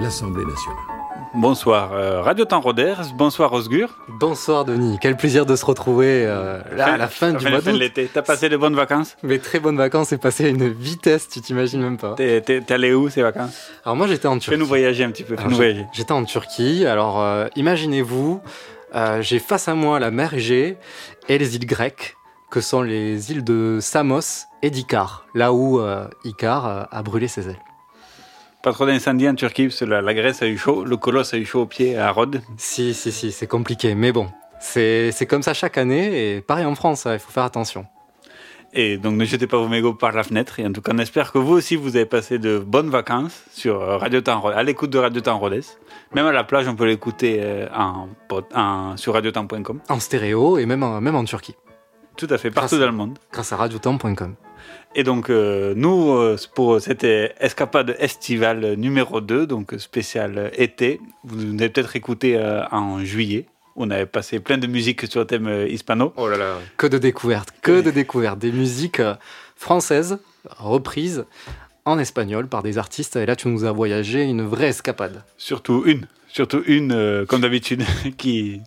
l'Assemblée nationale. Bonsoir euh, Radio Temps Roders, bonsoir Osgur. Bonsoir Denis, quel plaisir de se retrouver euh, là à la fin du mois d'août. l'été. T'as passé de bonnes vacances? Mes très bonnes vacances est passé à une vitesse, tu t'imagines même pas. T'es allé où ces vacances? Alors moi j'étais en Turquie. Fais-nous voyager un petit peu. J'étais en Turquie, alors euh, imaginez-vous, euh, j'ai face à moi la mer Égée et les îles grecques, que sont les îles de Samos et d'Icar, là où euh, Icar euh, a brûlé ses ailes. Pas trop d'incendie en Turquie, parce que la, la Grèce a eu chaud, le colosse a eu chaud aux pieds à Rhodes. Si, si, si, c'est compliqué, mais bon, c'est comme ça chaque année, et pareil en France, hein, il faut faire attention. Et donc ne jetez pas vos mégots par la fenêtre. Et en tout cas, on espère que vous aussi, vous avez passé de bonnes vacances sur euh, Radio Temps à l'écoute de Radio Temps Rhodes. Même à la plage, on peut l'écouter euh, en, en- sur radiotemps.com. En stéréo et même en, même en Turquie, Tout à fait, partout Grâce- dans le monde. grâce à radiotemps.com. Et donc, euh, nous, euh, pour cette escapade estivale numéro 2, donc spécial été, vous avez peut-être écouté euh, en juillet. On avait passé plein de musique sur le thème euh, hispano. Oh là là. Que de découvertes, que de découvertes. Des musiques françaises reprises en espagnol par des artistes. Et là, tu nous as voyagé une vraie escapade. Surtout une. Surtout une, euh, comme d'habitude, qui...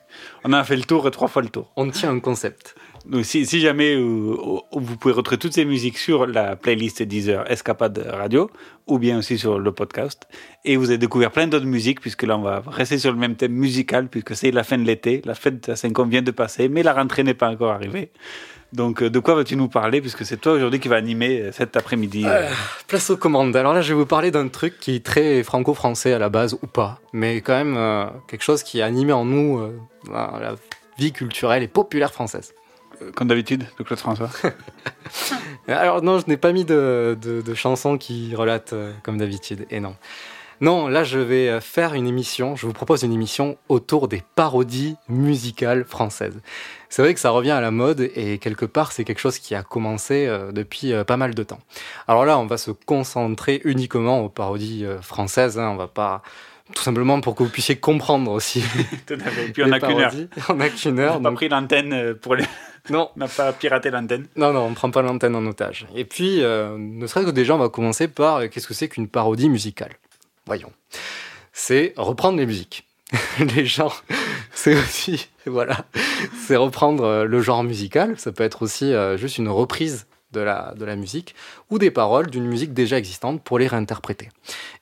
On a fait le tour, trois fois le tour. On tient un concept. Donc, si, jamais euh, vous pouvez retrouver toutes ces musiques sur la playlist Deezer Escapade Radio, ou bien aussi sur le podcast. Et vous avez découvert plein d'autres musiques, puisque là, on va rester sur le même thème musical, puisque c'est la fin de l'été. La fête de la Saint-Com vient de passer, mais la rentrée n'est pas encore arrivée. Donc, euh, de quoi vas-tu nous parler, puisque c'est toi aujourd'hui qui va animer euh, cet après-midi Place aux commandes. Alors là, je vais vous parler d'un truc qui est très franco-français à la base, ou pas. Mais quand même quelque chose qui a animé en nous la vie culturelle et populaire française. Comme d'habitude, de Claude François Alors non, je n'ai pas mis de, de, de chansons qui relatent euh, comme d'habitude. Et non. Non, là je vais euh, faire une émission, je vous propose une émission autour des parodies musicales françaises. C'est vrai que ça revient à la mode et quelque part c'est quelque chose qui a commencé euh, depuis euh, pas mal de temps. Alors là on va se concentrer uniquement aux parodies euh, françaises, hein, on va pas... Tout simplement pour que vous puissiez comprendre aussi. Tout à fait. Et puis on n'a qu'une heure. On n'a qu'une heure. On n'a pas pris l'antenne euh, pour les... Non, On n'a pas piraté l'antenne. Non, non, on ne prend pas l'antenne en otage. Et puis, euh, ne serait-ce que déjà, on va commencer par euh, qu'est-ce que c'est qu'une parodie musicale? Voyons. C'est reprendre les musiques. les genres, c'est aussi, voilà, c'est reprendre euh, le genre musical. Ça peut être aussi euh, juste une reprise de la, de la musique ou des paroles d'une musique déjà existante pour les réinterpréter.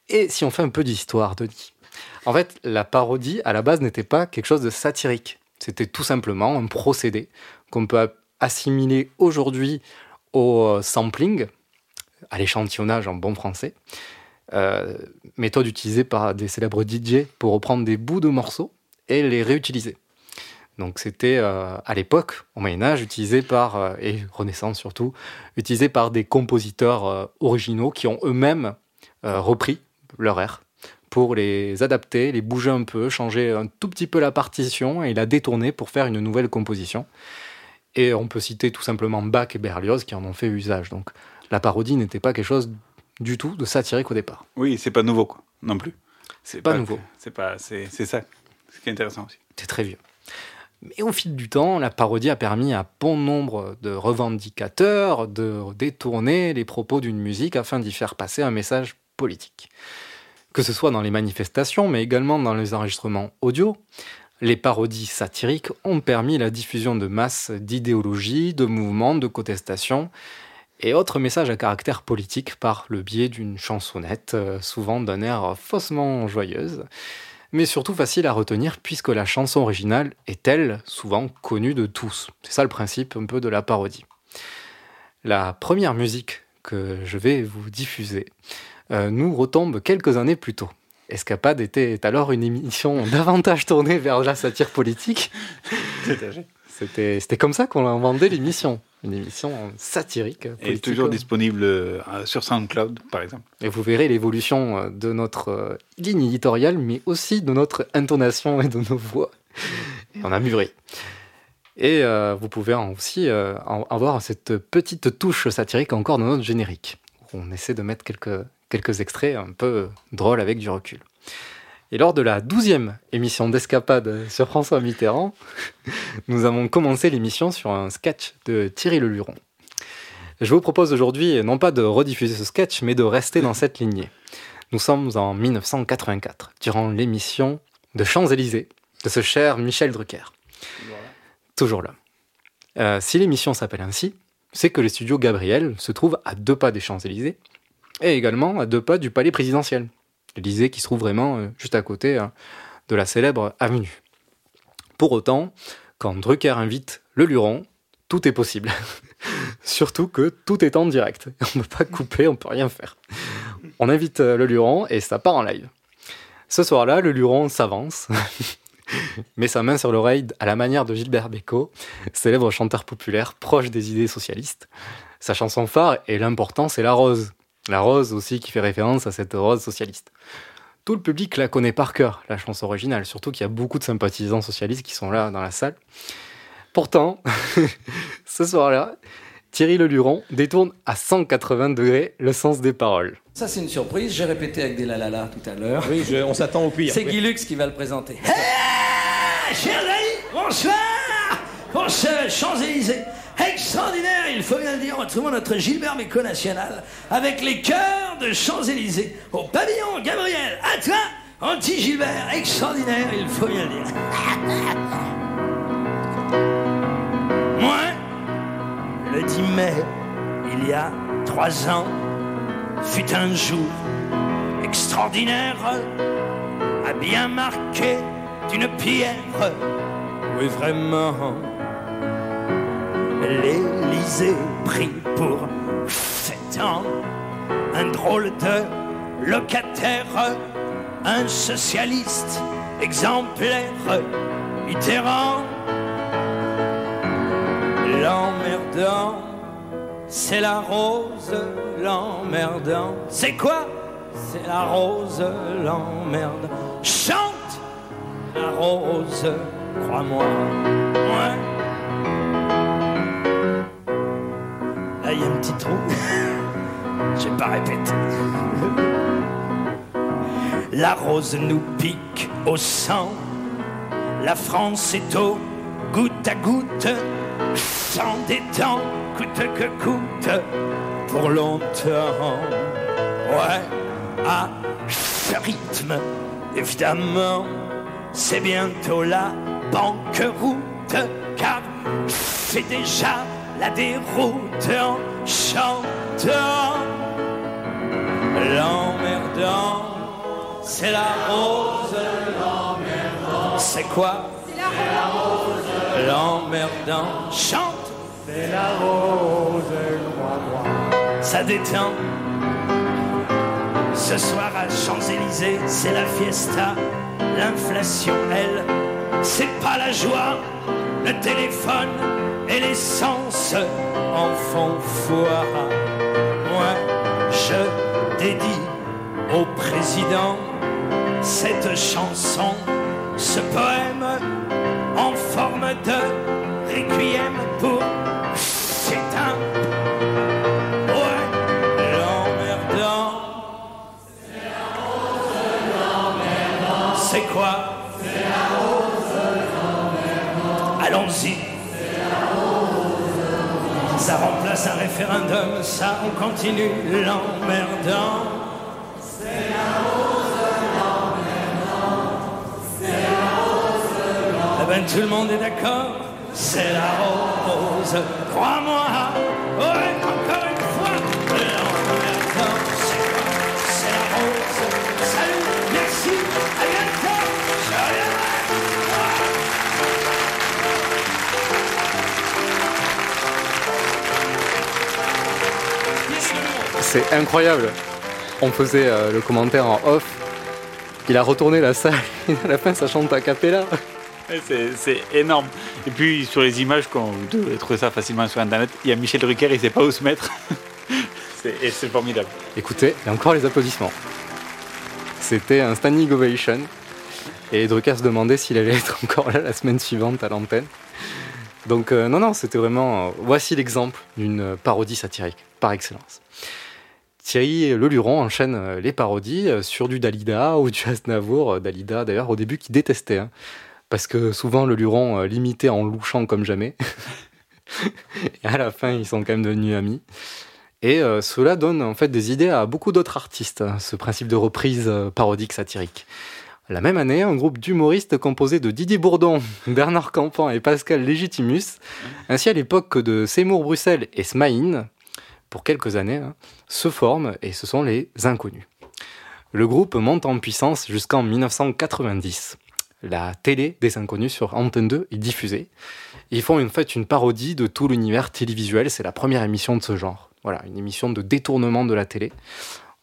Et si on fait un peu d'histoire, Denis? En fait, la parodie, à la base, n'était pas quelque chose de satirique. C'était tout simplement un procédé qu'on peut assimiler aujourd'hui au euh, sampling, à l'échantillonnage en bon français, euh, méthode utilisée par des célèbres DJ pour reprendre des bouts de morceaux et les réutiliser. Donc c'était euh, à l'époque, au Moyen Âge, utilisé par, et Renaissance surtout, utilisé par des compositeurs originaux qui ont eux-mêmes repris leur air pour les adapter, les bouger un peu, changer un tout petit peu la partition et la détourner pour faire une nouvelle composition. Et on peut citer tout simplement Bach et Berlioz qui en ont fait usage. Donc la parodie n'était pas quelque chose du tout de satirique au départ. Oui, c'est pas nouveau, quoi, non plus. C'est Pas nouveau. C'est pas, c'est c'est ça, ce qui est intéressant aussi. C'est très vieux. Mais au fil du temps, la parodie a permis à bon nombre de revendicateurs de détourner les propos d'une musique afin d'y faire passer un message politique. Que ce soit dans les manifestations, mais également dans les enregistrements audio, les parodies satiriques ont permis la diffusion de masses d'idéologies, de mouvements, de contestations et autres messages à caractère politique par le biais d'une chansonnette, euh, souvent d'un air faussement joyeuse. mais surtout facile à retenir puisque la chanson originale est, elle, souvent connue de tous. C'est ça le principe un peu de la parodie. La première musique que je vais vous diffuser euh, nous retombe quelques années plus tôt. Escapade était alors une émission davantage tournée vers la satire politique. C'était, c'était comme ça qu'on a inventé l'émission. Une émission satirique. Et toujours disponible euh, sur SoundCloud, par exemple. Et vous verrez l'évolution euh, de notre euh, ligne éditoriale, mais aussi de notre intonation et de nos voix. On a mûri. Et vous pouvez aussi avoir cette petite touche satirique encore dans notre générique. On essaie de mettre quelques, quelques extraits un peu drôles avec du recul. Et lors de la douzième émission d'Escapade sur François Mitterrand, nous avons commencé l'émission sur un sketch de Thierry Leluron. Je vous propose aujourd'hui non pas de rediffuser ce sketch, mais de rester dans cette lignée. Nous sommes en 1984, durant l'émission de Champs-Élysées de ce cher Michel Drucker. Toujours là. Euh, si l'émission s'appelle ainsi, c'est que les studios Gabriel se trouvent à deux pas des Champs-Élysées et également à deux pas du palais présidentiel. L'Élysée qui se trouve vraiment euh, juste à côté euh, de la célèbre avenue. Pour autant, quand Drucker invite le Luron, tout est possible. Surtout que tout est en direct. On ne peut pas couper, on ne peut rien faire. On invite euh, le Luron et ça part en live. Ce soir-là, le Luron s'avance, met sa main sur l'oreille à la manière de Gilbert Bécaud, célèbre chanteur populaire proche des idées socialistes. Sa chanson phare, et l'important, c'est La Rose. La Rose aussi qui fait référence à cette rose socialiste. Tout le public la connaît par cœur, la chanson originale, surtout qu'il y a beaucoup de sympathisants socialistes qui sont là dans la salle. Pourtant, ce soir-là, Thierry Leluron détourne à 180 degrés le sens des paroles. Ça, c'est une surprise. J'ai répété avec des la tout à l'heure. Oui, on s'attend au pire. C'est Guy Lux qui va le présenter. Hey, chers amis, bonsoir pour ce Champs-Élysées extraordinaire, il faut bien le dire. On retrouve notre Gilbert Méco national avec les chœurs de Champs-Élysées au pavillon Gabriel. À toi, anti-Gilbert, extraordinaire, il faut bien le dire. Moi, le 10 mai, il y a trois ans, fut un jour extraordinaire, à bien marqué d'une pierre. Oui, vraiment l'Élysée pris pour sept ans un drôle de locataire, un socialiste exemplaire, Mitterrand. L'emmerdant, c'est la rose, l'emmerdant. C'est quoi? C'est la rose, l'emmerde. Chante la rose, crois-moi. Ouais. il y a un petit trou. Je vais pas répéter. La rose nous pique au sang. La France est au goutte à goutte, sans détente, coûte que coûte, pour longtemps. Ouais, à ce rythme, évidemment, c'est bientôt la banqueroute, car c'est déjà la déroute en chantant. L'emmerdant, c'est la rose. L'emmerdant, c'est quoi? C'est la rose. L'emmerdant, chante. C'est la rose. Ça détend. Ce soir à Champs-Élysées, c'est la fiesta. L'inflation, elle, c'est pas la joie. Le téléphone, et l'essence en font foi. Moi, je dédie au président cette chanson, ce poème en forme de requiem pour c'est un ouais, l'emmerdant. C'est rose, l'emmerdant. C'est quoi? C'est la rose, l'emmerdant. Allons-y ça remplace un référendum, ça on continue l'emmerdant. C'est rose, c'est la rose, Eh ben tout le monde est d'accord, c'est la rose. Crois-moi, encore une fois, c'est quoi C'est la rose. Salut, merci, à bientôt, je reviendrai. C'est incroyable. On faisait euh, le commentaire en off. Il a retourné la salle et à la fin ça chante a cappella. C'est énorme. Et puis sur les images, quand vous devez trouver ça facilement sur internet, il y a Michel Drucker, il sait pas où se mettre. Et c'est formidable. Écoutez, et encore les applaudissements. C'était un standing ovation. Et Drucker se demandait s'il allait être encore là la semaine suivante à l'antenne. Donc euh, non, non, c'était vraiment... euh, voici l'exemple d'une parodie satirique, par excellence. Thierry Leluron enchaîne euh, les parodies sur du Dalida ou du Aznavour. Dalida, d'ailleurs, au début, qui détestait. hein, parce que souvent, Leluron euh, l'imitait en louchant comme jamais. et à la fin, ils sont quand même devenus amis. Et euh, cela donne en fait des idées à beaucoup d'autres artistes, hein, ce principe de reprise euh, parodique satirique. La même année, un groupe d'humoristes composé de Didier Bourdon, Bernard Campan et Pascal Légitimus, ainsi à l'époque de Seymour Bruxelles et Smaïn, pour quelques années, hein, se forment et ce sont les Inconnus. Le groupe monte en puissance jusqu'en 1990. La télé des Inconnus sur Antenne 2 est diffusée. Ils font en fait une parodie de tout l'univers télévisuel. C'est la première émission de ce genre. Voilà, une émission de détournement de la télé.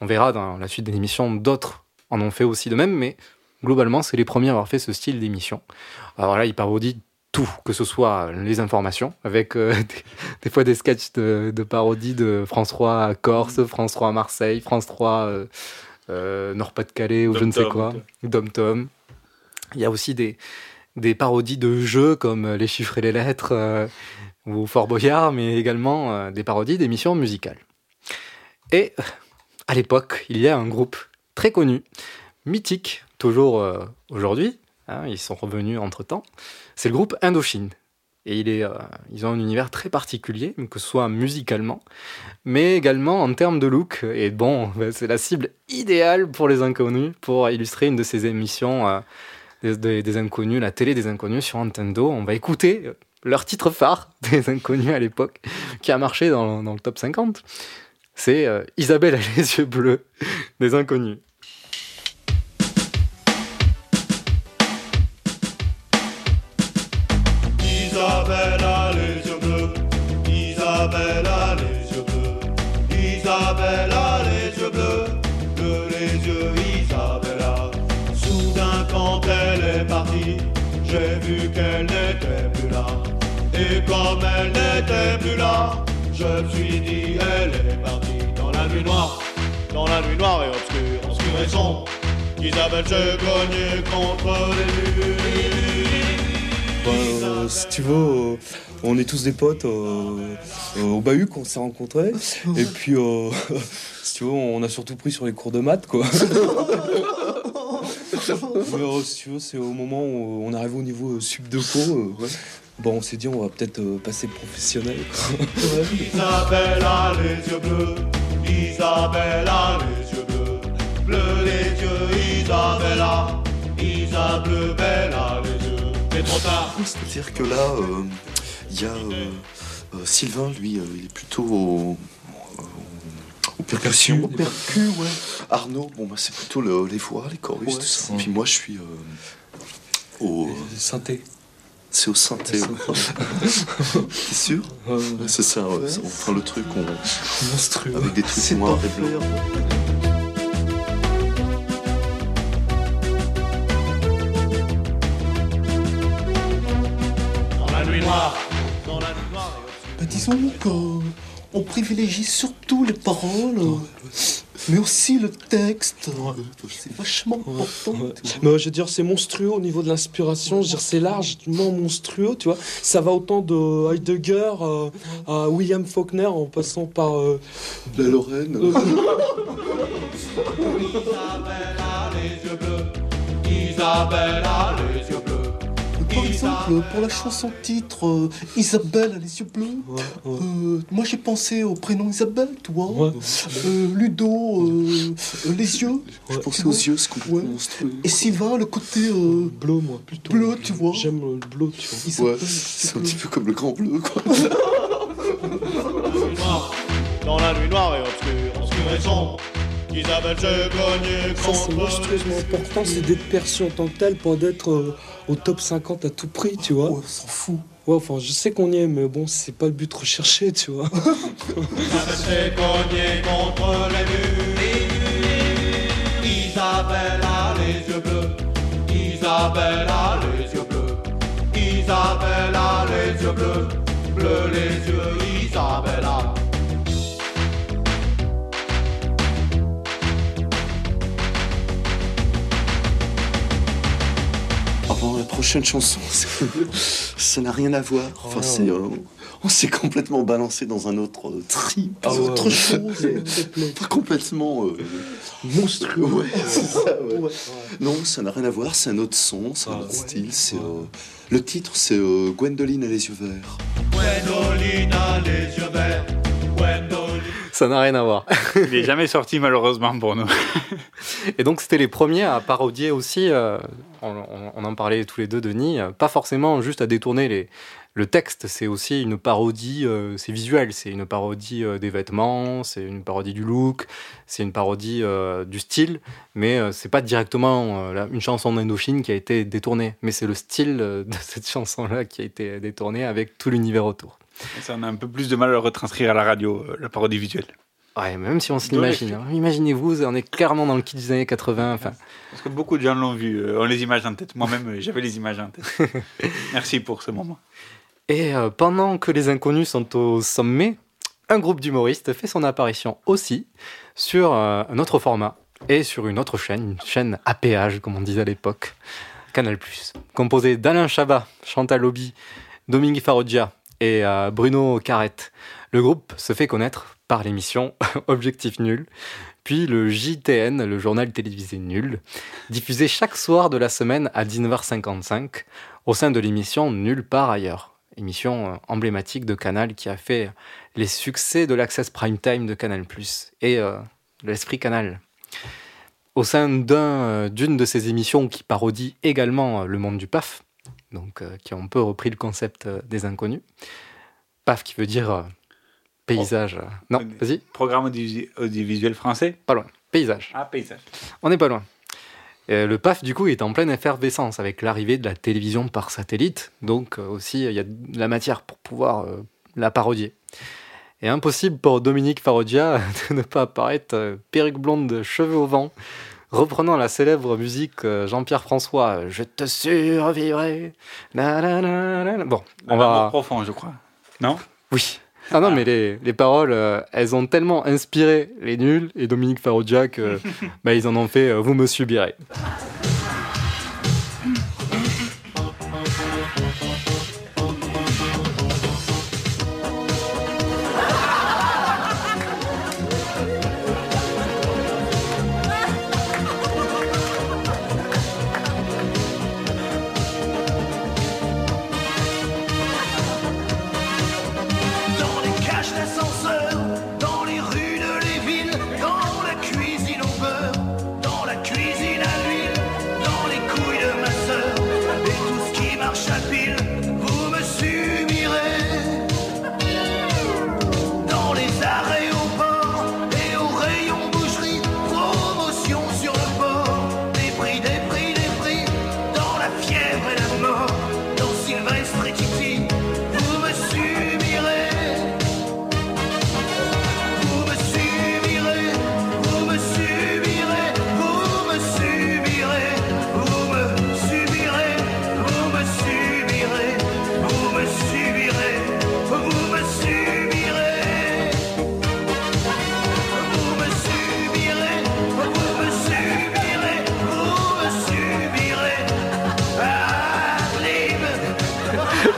On verra dans la suite des émissions, d'autres en ont fait aussi de même, mais globalement, c'est les premiers à avoir fait ce style d'émission. Alors là, ils parodient tout, que ce soit les informations, avec euh, des, des fois des sketchs de, de parodie de France 3 à Corse, France 3 à Marseille, France 3 euh, euh, Nord-Pas-de-Calais ou je ne sais quoi, Dom-Tom. Il y a aussi des, parodies de jeux comme Les chiffres et les lettres euh, ou Fort Boyard, mais également euh, des parodies d'émissions musicales. Et à l'époque, il y a un groupe très connu, mythique, toujours euh, aujourd'hui, hein, ils sont revenus entre-temps, c'est le groupe Indochine. Et ils ont un univers très particulier, que ce soit musicalement, mais également en termes de look. Et bon, c'est la cible idéale pour les inconnus, pour illustrer une de ces émissions des, inconnus, la télé des inconnus sur Nintendo. On va écouter leur titre phare des inconnus à l'époque, qui a marché dans, dans le top 50. C'est euh, Isabelle a les yeux bleus des inconnus. N'était plus là, je me suis dit elle est partie dans la nuit noire, dans la nuit noire et obscure, obscure et sombre. Isabelle s'est cognée contre les murs. Euh, si tu veux, euh, on est tous des potes euh, euh, au bahut qu'on s'est rencontrés. Et puis, euh, si tu veux, on a surtout pris sur les cours de maths, quoi. Mais euh, si tu veux, c'est au moment où on arrive au niveau euh, sub de co. euh, bon, on s'est dit, on va peut-être euh, passer professionnel. Isabelle a les yeux bleus, Isabelle a les yeux bleus, bleu les yeux, Isabella, Isabelle belle a les yeux, mais trop tard. C'est-à-dire que là, euh, il y a euh, euh, Sylvain, lui, euh, il est plutôt au, au percussion. Au percu, ouais. Arnaud, bon, bah, c'est plutôt le- les voix, les chorus, tout ça. Puis moi, je suis euh, au synthé. C'est au synthé. ouais. T'es sûr Ouais, C'est ça, ouais. on prend le truc, on... monstrueux. Avec des trucs noirs et blancs. Dans la nuit noire, dans la nuit noire et Bah, disons qu'on privilégie surtout les paroles, mais aussi le texte. C'est vachement important. Mais je veux dire, c'est monstrueux au niveau de l'inspiration. Je veux dire, c'est largement monstrueux, tu vois. Ça va autant de Heidegger euh, à William Faulkner en passant par euh, la Lorraine. Isabelle a les yeux bleus, Isabelle a les yeux bleus. Par exemple, pour la chanson titre euh, Isabelle a les yeux bleus, euh, moi j'ai pensé au prénom Isabelle, tu vois. Euh, Ludo, les yeux. Je pensais aux yeux, ce qu'on Et Sylvain, le côté bleu, moi, plutôt. Bleu, tu vois. J'aime le bleu, tu vois. Ouais, c'est un petit peu comme le grand bleu, quoi. Dans la nuit noire et obscure, obscure et sombre, Ça, c'est contre monstrueusement important, c'est d'être perçu en tant que tel, pas d'être euh, au top 50 à tout prix, tu vois. on s'en fout. Ouais, enfin, je sais qu'on y est, mais bon, c'est pas le but recherché, tu vois. s'est cogné contre les murs. Isabelle a les yeux bleus. Isabelle a les yeux bleus. Isabelle a les yeux bleus. Bleus les yeux, Isabelle a. prochaine chanson, ça n'a rien à voir. Enfin, c'est, euh, on s'est complètement balancé dans un autre euh, trip, Ah ouais, autre ouais. chose. Pas complètement euh, monstrueux. Ouais, c'est ça, ouais. Non, ça n'a rien à voir. C'est un autre son, c'est un autre style. C'est euh, le titre, c'est euh, Gwendoline a les yeux verts. Gwendoline a les yeux verts. Gwendoline. Ça n'a rien à voir. Il n'est jamais sorti malheureusement pour nous. Et donc c'était les premiers à parodier aussi, euh, on, en parlait tous les deux, Denis, pas forcément juste à détourner les, le texte, c'est aussi une parodie, euh, c'est visuel, c'est une parodie euh, des vêtements, c'est une parodie du look, c'est une parodie euh, du style, mais c'est pas directement une chanson d'Indochine qui a été détournée, mais c'est le style de cette chanson-là qui a été détourné avec tout l'univers autour. Ça, on a un peu plus de mal à retranscrire à la radio, la parodie visuelle. Ouais, même si on se l'imagine. hein. Imaginez-vous, on est clairement dans le kit des années 80. Enfin, Parce que beaucoup de gens l'ont vu, euh, ont les images en tête. Moi-même, euh, j'avais les images en tête. Merci pour ce moment. Et euh, pendant que les inconnus sont au sommet, un groupe d'humoristes fait son apparition aussi sur euh, un autre format et sur une autre chaîne, une chaîne à péage, comme on disait à l'époque, Canal+. Composée d'Alain Chabat, Chantal Lobby, Dominique Faroggia et euh, Bruno Carrette, le groupe se fait connaître par l'émission Objectif Nul, puis le JTN, le journal télévisé Nul, diffusé chaque soir de la semaine à 19h55 au sein de l'émission Nulle part ailleurs, émission euh, emblématique de Canal qui a fait les succès de l'Access Prime Time de Canal+, et euh, l'Esprit Canal. Au sein euh, d'une de ces émissions qui parodie également euh, le monde du PAF, donc qui ont un peu repris le concept des inconnus. PAF qui veut dire paysage. Non, vas-y. Programme audi- audiovisuel français Pas loin. Paysage. Ah, paysage. On n'est pas loin. Euh, le PAF, du coup, est en pleine effervescence avec l'arrivée de la télévision par satellite. Donc, euh, aussi, il y a de la matière pour pouvoir euh, la parodier. Et impossible pour Dominique Faroggia de ne pas apparaître perruque blonde, cheveux au vent, reprenant la célèbre musique Jean-Pierre François, Je te survivrai. Na, na, na, na, na. Bon, on va. profond, je crois. Non? Oui. Ah non, mais les, les paroles, euh, elles ont tellement inspiré les nuls et Dominique Faroggia que bah, ils en ont fait euh, Vous me subirez.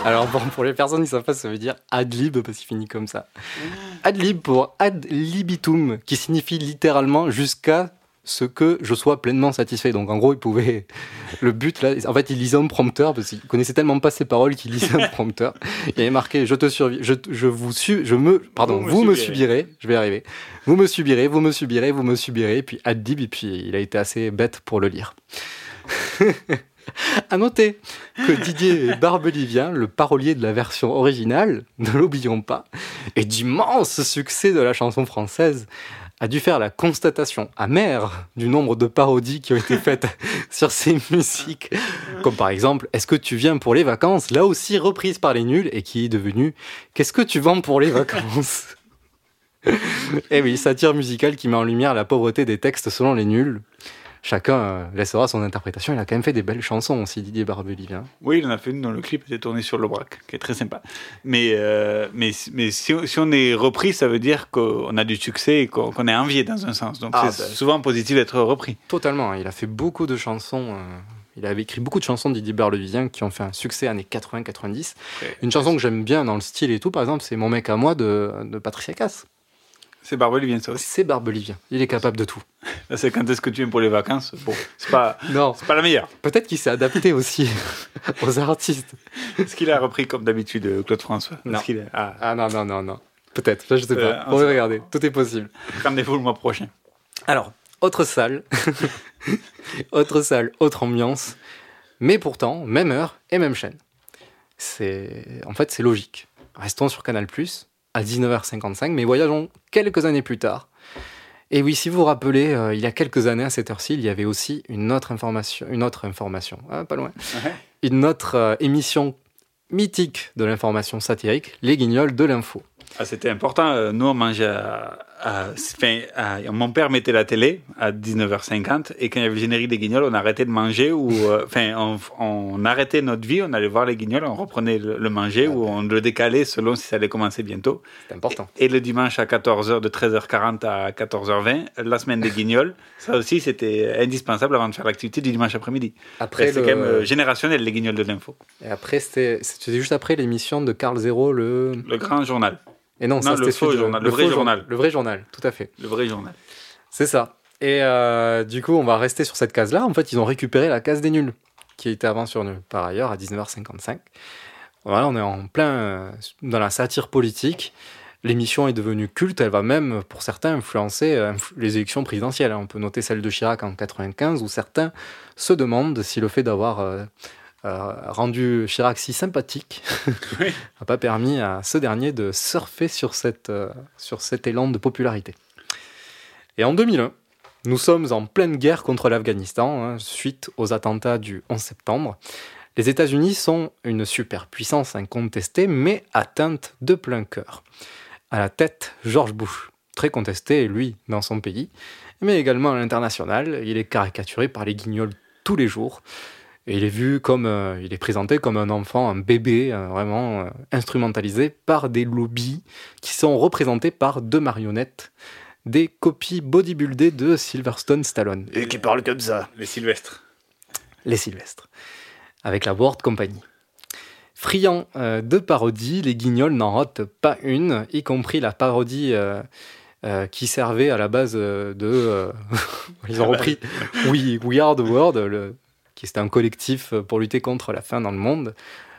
Alors bon, pour les personnes qui ne savent pas, ça veut dire adlib parce qu'il finit comme ça. Adlib pour ad libitum, qui signifie littéralement jusqu'à ce que je sois pleinement satisfait. Donc en gros, il pouvait. Le but là, en fait, il lisait un prompteur parce qu'il connaissait tellement pas ses paroles qu'il lisait un prompteur. Il avait marqué Je te survis, je, je vous su, je me, pardon, Vous me vous me subirez. subirez. Je vais y arriver. Vous me subirez, vous me subirez, vous me subirez. Et puis adlib, et puis il a été assez bête pour le lire. À noter que Didier Barbelivien, le parolier de la version originale, ne l'oublions pas, et d'immenses succès de la chanson française, a dû faire la constatation amère du nombre de parodies qui ont été faites sur ces musiques. Comme par exemple, Est-ce que tu viens pour les vacances? Là aussi reprise par les nuls et qui est devenue Qu'est-ce que tu vends pour les vacances? Et oui, satire musicale qui met en lumière la pauvreté des textes selon les nuls. Chacun euh, laissera son interprétation. Il a quand même fait des belles chansons aussi, Didier Barbelivien. Oui, il en a fait une dont le clip était tourné sur l'Aubrac, qui est très sympa. Mais, euh, mais, mais si, si on est repris, ça veut dire qu'on a du succès et qu'on est envié dans un sens. Donc Ah, c'est bah. souvent positif d'être repris. Totalement. Il a fait beaucoup de chansons. euh, il avait écrit beaucoup de chansons de Didier Barbelivien qui ont fait un succès années 80-90. Une chanson que j'aime bien dans le style et tout, par exemple, c'est Mon mec à moi de, de Patricia Cass. C'est Barbelivien, ça aussi. C'est Barbelivien. Il est capable de tout. C'est quand est-ce que tu viens pour les vacances Bon, c'est pas, Non. c'est pas la meilleure. Peut-être qu'il s'est adapté aussi aux artistes. Est-ce qu'il a repris comme d'habitude euh, Claude François? Non. A- ah, Ah non, non, non, non. Peut-être. Je sais Euh, pas. on va regarder. Tout est possible. rendez-vous le mois prochain. Alors, autre salle. autre salle, autre ambiance. Mais pourtant, même heure et même chaîne. C'est, en fait, c'est logique. Restons sur Canal+, à 19h55, mais voyageons quelques années plus tard. Et oui, si vous vous rappelez, euh, il y a quelques années, à cette heure-ci, il y avait aussi une autre information, une autre information, ah, pas loin, une autre euh, émission mythique de l'information satirique, Les Guignols de l'info. Ah, c'était important. Euh, Nous, on mangeait à, enfin, à- Mon père mettait la télé à 19h50 et quand il y avait le générique des guignols, on arrêtait de manger ou euh, enfin, on, on arrêtait notre vie, on allait voir les guignols, on reprenait le, le manger ou on le décalait selon si ça allait commencer bientôt. C'est important. Et le dimanche à 14h, de 13h40 à 14h20, la semaine des guignols, ça aussi c'était indispensable avant de faire l'activité du dimanche après-midi. Après, le- quand même euh, générationnel, les guignols de l'info. Et après, c'était juste après l'émission de Carl Zero, le... Le grand journal. Et non, Non, ça, le faux journal, le vrai journal. Le vrai journal, tout à fait. Le vrai journal. C'est ça. Et euh, du coup, on va rester sur cette case-là. En fait, ils ont récupéré la case des nuls, qui était avant sur Nul, par ailleurs, à 19h55. Voilà, on est en plein euh, dans la satire politique. L'émission est devenue culte, elle va même, pour certains, influencer euh, les élections présidentielles. On peut noter celle de Chirac en 95, où certains se demandent si le fait d'avoir rendu Chirac si sympathique n'a pas permis à ce dernier de surfer sur, cette, euh, sur cet élan de popularité. Et en 2001, nous sommes en pleine guerre contre l'Afghanistan, hein, suite aux attentats du 11 septembre. Les États-Unis sont une superpuissance incontestée, mais atteinte de plein cœur. À la tête, George Bush, très contesté, lui, dans son pays, mais également à l'international. Il est caricaturé par les guignols tous les jours. Et il est vu comme, euh, il est présenté comme un enfant, un bébé, euh, vraiment euh, instrumentalisé par des lobbies qui sont représentés par deux marionnettes, des copies bodybuildées de Silverstone Stallone. Et qui parlent comme ça. Les Sylvestres. Les Sylvestres. Avec la World Company. Friand euh, de parodies, les guignols n'en ratent pas une, y compris la parodie euh, euh, qui servait à la base de. euh, ils ont repris We, We Are the World, le- qui était un collectif pour lutter contre la faim dans le monde,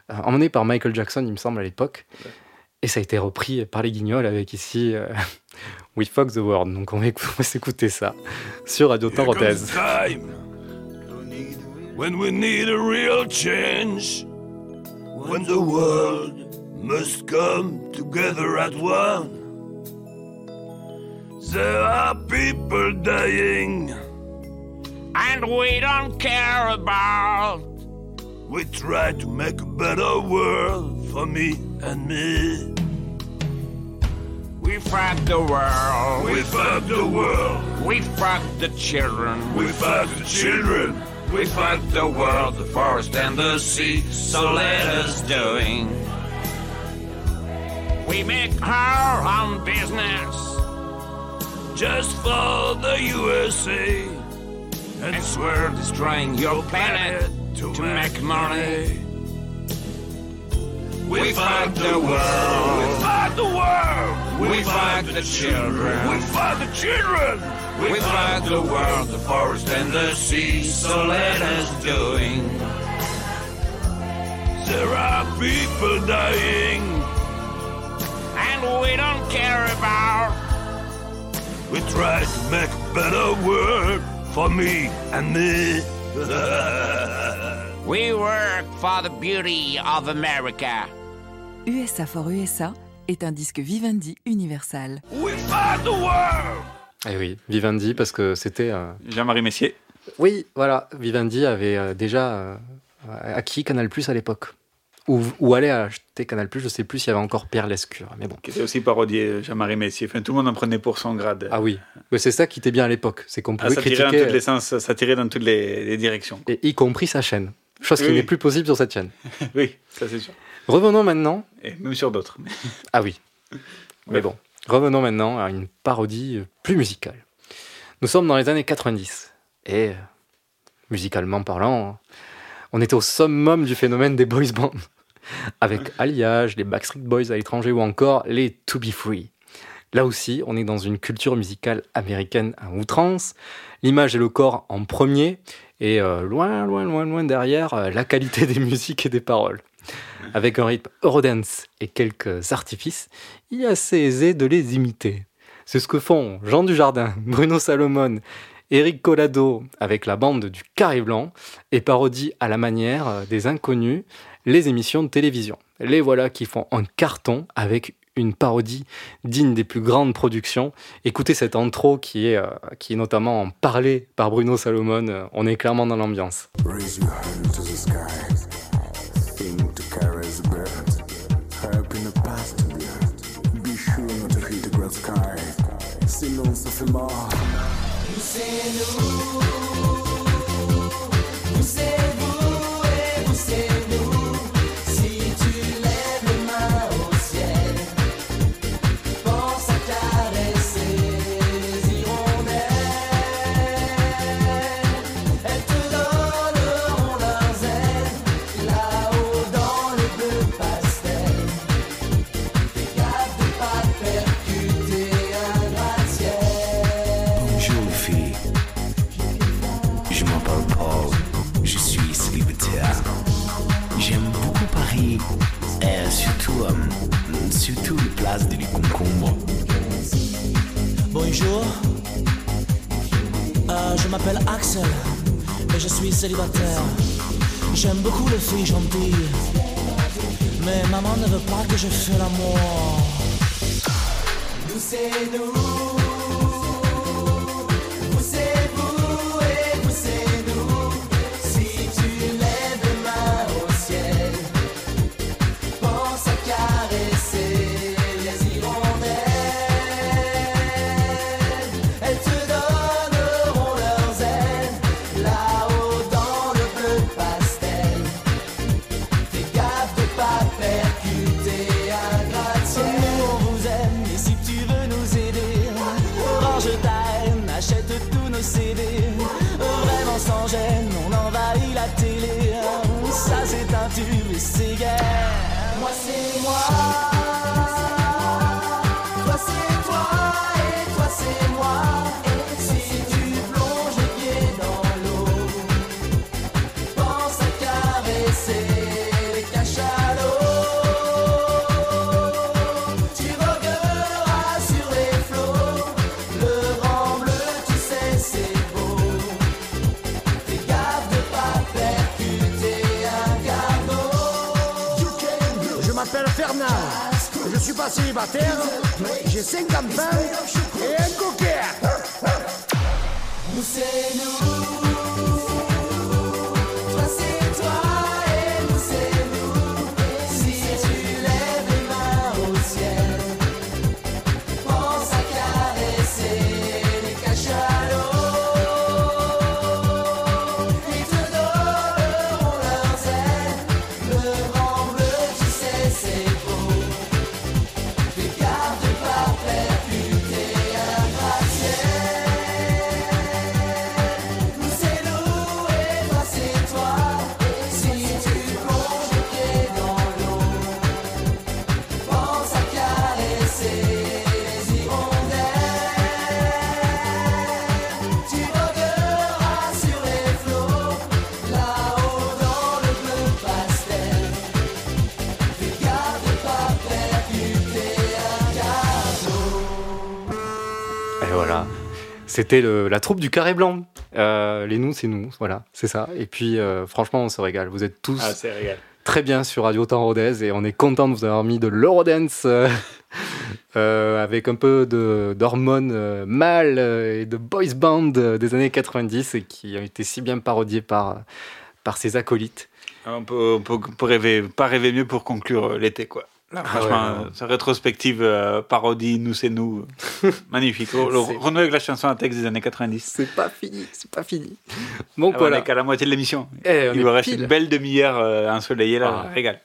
euh, emmené par Michael Jackson, il me semble, à l'époque. Et ça a été repris par les guignols avec ici euh, We Fuck the World. Donc on va, écou- on va s'écouter ça sur Radio time when we need a real change. When the world must come together at one. There are people dying, and we don't care about. We try to make a better world for me and me. We fuck the world. We fuck the world. We fuck the children. We fuck the children. We fuck the world, the forest and the sea. So let us doing. We make our own business. Just for the USA. And swear destroying your planet to, make money. We fuck the world. We fuck the world. We fuck the children. We fuck the children. We fuck the world, the forest and the sea. So let us doing. There are people dying. And we don't care about. We try to make a better world for me and me. We work for the beauty of America. USA for USA est un disque Vivendi universal. We the world. Eh oui, Vivendi, parce que c'était. euh, Jean-Marie Messier. Oui, voilà, Vivendi avait euh, déjà euh, acquis Canal Plus à l'époque. Ou, ou allait acheter Canal Plus, je sais plus s'il y avait encore Pierre Lescure. Mais bon. Qui était aussi parodié, Jean-Marie Messier. Enfin, tout le monde en prenait pour son grade. Ah oui, mais c'est ça qui était bien à l'époque. C'est qu'on Ah, pouvait ça tirait critiquer. dans tous les sens, ça tirait dans toutes les, les directions. Et y compris sa chaîne. Chose qui Oui. n'est plus possible sur cette chaîne. oui, ça c'est sûr. Revenons maintenant. Et même sur d'autres. Ah oui. Mais bon, revenons maintenant à une parodie plus musicale. Nous sommes dans les années 90. Et, euh, musicalement parlant, on était au summum du phénomène des boys bands. Avec Alliage, les Backstreet Boys à l'étranger ou encore les To Be Free. Là aussi, on est dans une culture musicale américaine à outrance. L'image et le corps en premier, et euh, loin, loin, loin, loin derrière, euh, la qualité des musiques et des paroles. Avec un rythme Eurodance et quelques artifices, il est assez aisé de les imiter. C'est ce que font Jean Dujardin, Bruno Salomon, Eric Collado avec la bande du Carré Blanc et parodie à la manière euh, des inconnus les émissions de télévision. Les voilà qui font un carton avec une parodie digne des plus grandes productions. Écoutez cette intro qui est, euh, qui est notamment parlée par Bruno Salomon. Euh, On est clairement dans l'ambiance. Beaucoup les J'ai 50 ans C'était la troupe du Carré Blanc. Euh, les nous, c'est nous. Voilà, c'est ça. Et puis, euh, franchement, on se régale. Vous êtes tous Ah, très bien sur Radio Temps Rodez et on est content de vous avoir mis de l'Eurodance euh, avec un peu d'hormones mâles et de boys band des années 90 et qui ont été si bien parodiés par, par ses acolytes. On peut, on peut, on peut rêver, pas rêver mieux pour conclure l'été, quoi. Ah franchement, ouais, sa rétrospective euh, parodie, nous c'est nous, magnifique. Renouer avec la chanson à texte des années 90. C'est pas fini, c'est pas fini. Donc Ah, voilà. On est qu'à la moitié de l'émission. Eh, Il vous reste pile. une belle demi-heure euh, ensoleillée là, Ah. régal.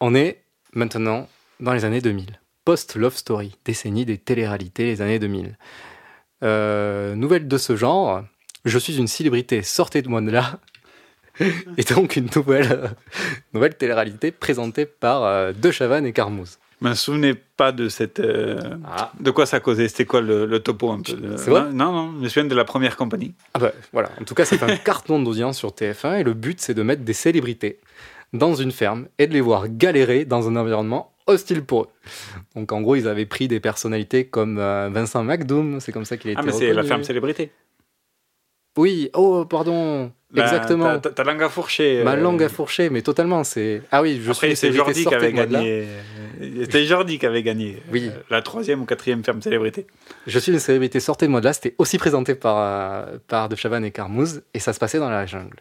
On est maintenant dans les années 2000. Post-Love Story, décennie des téléréalités, les années 2000. Euh, nouvelle de ce genre, je suis une célébrité, sortez de moi de là. et donc une nouvelle, euh, nouvelle télé-réalité présentée par euh, De Chavannes et Carmouze. Je me souvenais pas de cette. euh, De quoi ça causait C'était quoi le, le topo un peu de- Ah. C'est vrai non, non, je me souviens de la première compagnie. Ah bah voilà, en tout cas c'est un carton d'audience sur TF1 et le but c'est de mettre des célébrités dans une ferme et de les voir galérer dans un environnement hostile pour eux. Donc en gros ils avaient pris des personnalités comme euh, Vincent McDoom, c'est comme ça qu'il a Ah, mais c'est la ferme célébrité. Oui, oh pardon, Bah, exactement. ta- langue à fourcher. Ma euh, langue a fourché, mais totalement. C'est ah oui, je Après, c'est Jordi qui avait sortez-moi gagné. euh, C'était Jordi qui avait gagné. Oui. euh, La troisième ou quatrième ferme célébrité. Je suis une célébrité, sortez de là. C'était aussi présenté par, par De Chavannes et Carmouze, et ça se passait dans la jungle.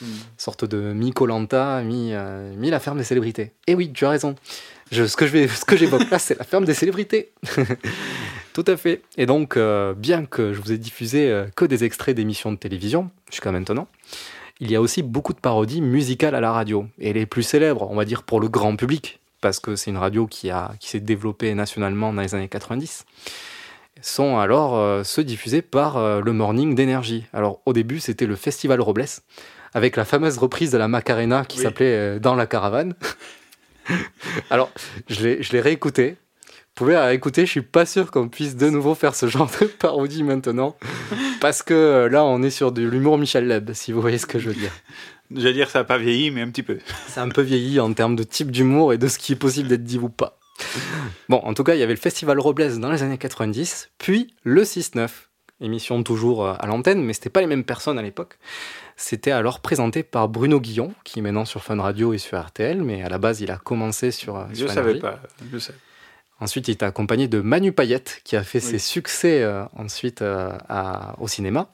Hmm. Sorte de mi-Colanta, mi, mi la ferme des célébrités. Et oui, tu as raison. Je, ce que je vais, ce que j'évoque là, c'est la ferme des célébrités. Tout à fait. Et donc, euh, bien que je vous ai diffusé euh, que des extraits d'émissions de télévision jusqu'à maintenant, il y a aussi beaucoup de parodies musicales à la radio. Et les plus célèbres, on va dire pour le grand public, parce que c'est une radio qui, a, qui s'est développée nationalement dans les années 90, sont alors euh, ceux diffusés par euh, le Morning d'énergie. Alors au début, c'était le Festival Robles, avec la fameuse reprise de la Macarena qui Oui. s'appelait Dans la caravane. alors, je l'ai réécouté. Vous pouvez la réécouter, je suis pas sûr qu'on puisse de nouveau faire ce genre de parodie maintenant, parce que euh, là, on est sur de l'humour Michel Leb, si vous voyez ce que je veux dire. Je veux dire, ça n'a pas vieilli, mais un petit peu. C'est un peu vieilli en termes de type d'humour et de ce qui est possible d'être dit ou pas. Bon, en tout cas, il y avait le Festival Robles dans les années 90, puis le 6-9, émission toujours euh, à l'antenne, mais c'était pas les mêmes personnes à l'époque. C'était alors présenté par Bruno Guillon, qui est maintenant sur Fun Radio et sur RTL, mais à la base, il a commencé sur. euh, Je sur savais pas. Je sais. Ensuite, il était accompagné de Manu Payette, qui a fait Oui. ses succès euh, ensuite euh, à- au cinéma.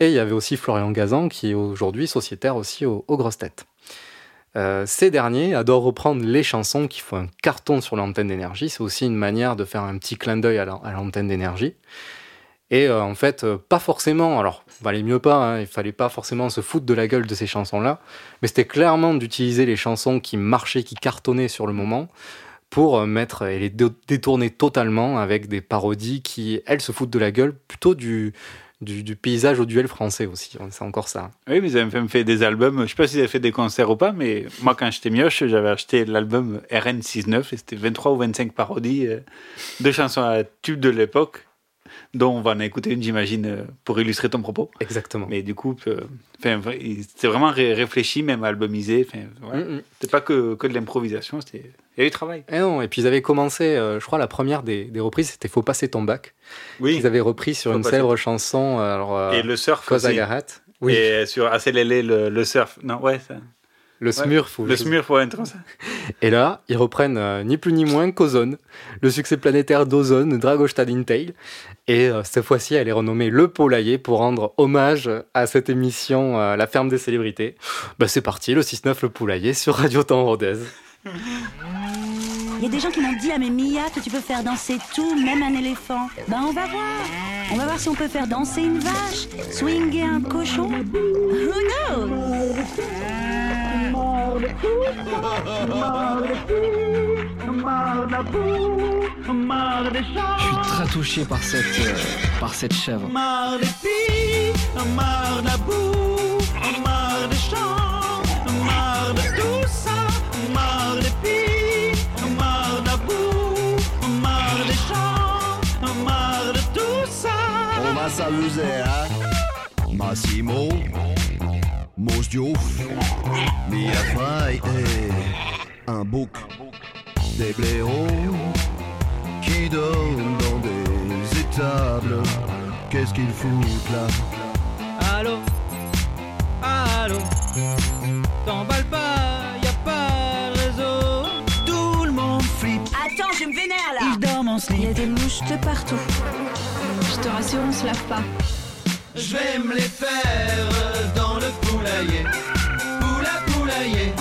Et il y avait aussi Florian Gazan, qui est aujourd'hui sociétaire aussi aux, aux grosses têtes. Euh, ces derniers adorent reprendre les chansons qui font un carton sur l'antenne d'énergie. C'est aussi une manière de faire un petit clin d'œil à l'antenne d'énergie. Et euh, en fait, euh, pas forcément, alors, valait mieux pas, hein, il fallait pas forcément se foutre de la gueule de ces chansons-là, mais c'était clairement d'utiliser les chansons qui marchaient, qui cartonnaient sur le moment, pour euh, mettre et les dé- détourner totalement avec des parodies qui, elles, se foutent de la gueule, plutôt du, du, paysage au duel français aussi. C'est encore ça. Oui, mais ils avaient même fait des albums. Je sais pas s'ils avaient fait des concerts ou pas, mais moi, quand j'étais mioche, j'avais acheté l'album RN69 et c'était 23 ou 25 parodies de chansons à tube de l'époque, dont on va en écouter une, j'imagine, euh, pour illustrer ton propos. Exactement. Mais du coup, euh, c'était vraiment ré- réfléchi, même albumisé. Ouais. Mm, mm. C'était pas que, que de l'improvisation, c'était. Il y a eu du travail. Et non, et puis ils avaient commencé, euh, je crois, la première des, des reprises, c'était Faut passer ton bac. Oui. Ils avaient repris sur Faut une passer célèbre chanson. Alors, euh, Et le surf Cause aussi. Agarat. Oui. Et sur ACLL, le, le surf. Non, ouais, ça. Le Ouais. Smurf. ou Le Smurf, ouais, un truc comme ça. Et là, ils reprennent euh, ni plus ni moins qu'Ozone, le succès planétaire d'Ozone, Dragostad Intail. Et euh, cette fois-ci, elle est renommée Le Poulailler pour rendre hommage à cette émission euh, La ferme des célébrités. Bah, c'est parti, le 6-9 Le Poulailler sur Radio Temps Rodez. Il y a des gens qui m'ont dit, ah mais Mia, que tu peux faire danser tout, même un éléphant. Ben on va voir. On va voir si on peut faire danser une vache, swinger un cochon. Who knows? Je suis très touché par cette, euh, par cette chèvre. On va s'amuser, hein? Massimo, Mos Diouf, Mia Fry et un bouc. Des blaireaux qui dorment dans des étables. Qu'est-ce qu'ils foutent là? Allô, allô, t'emballe pas, y a pas de réseau. Tout le monde flippe. Attends, je me vénère là Ils dorment en Il y a des mouches de partout. Je te rassure, on se lave pas. Je vais me les faire Poula poulailler.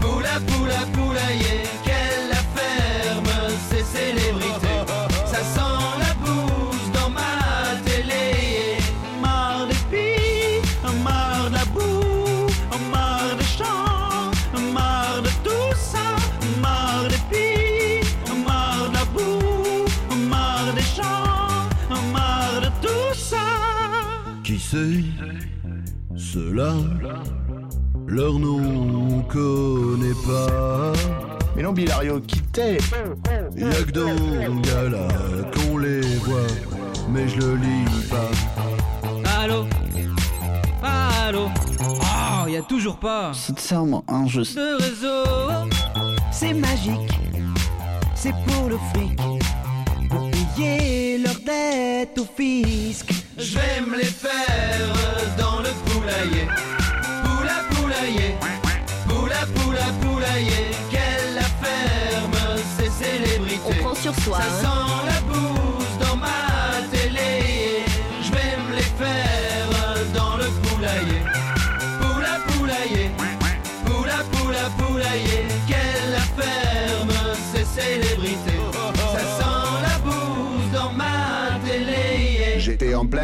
Poula poula poulailler. Quelle la ferme, ces célébrités. Ça sent la bouse dans ma télé. Marre des filles, marre de la boue, marre des chants, marre de tout ça. Marre des filles, marre de la boue, marre des chants, marre de tout ça. Qui c'est Ceux-là Leur nom on connaît pas. Mais non, Bilario, qui t'es? Y'a que dans Gala qu'on les voit, mais je le lis pas. Allô? Allô? Oh, y a toujours pas C'est tellement injuste. de réseau. C'est magique, c'est pour le fric, pour payer leur dette au fisc. Je vais me les faire dans le poulailler. Poula poulailler, poula poula poulailler. Quelle la ferme, ces célébrités. On prend sur soi, Ça hein. sent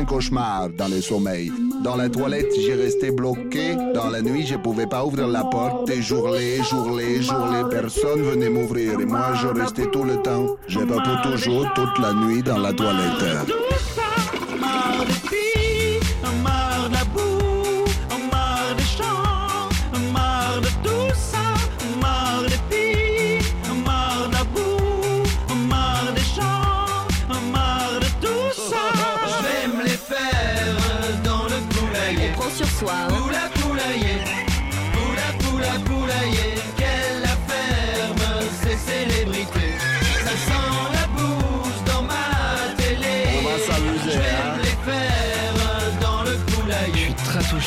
cauchemar dans le sommeil. Dans la toilette, j'ai resté bloqué. Dans la nuit, je pouvais pas ouvrir la porte. Et jourler, jourler, jourler. Personne venait m'ouvrir. Et moi, je restais tout le temps. J'ai pas pour toujours toute la nuit dans la toilette.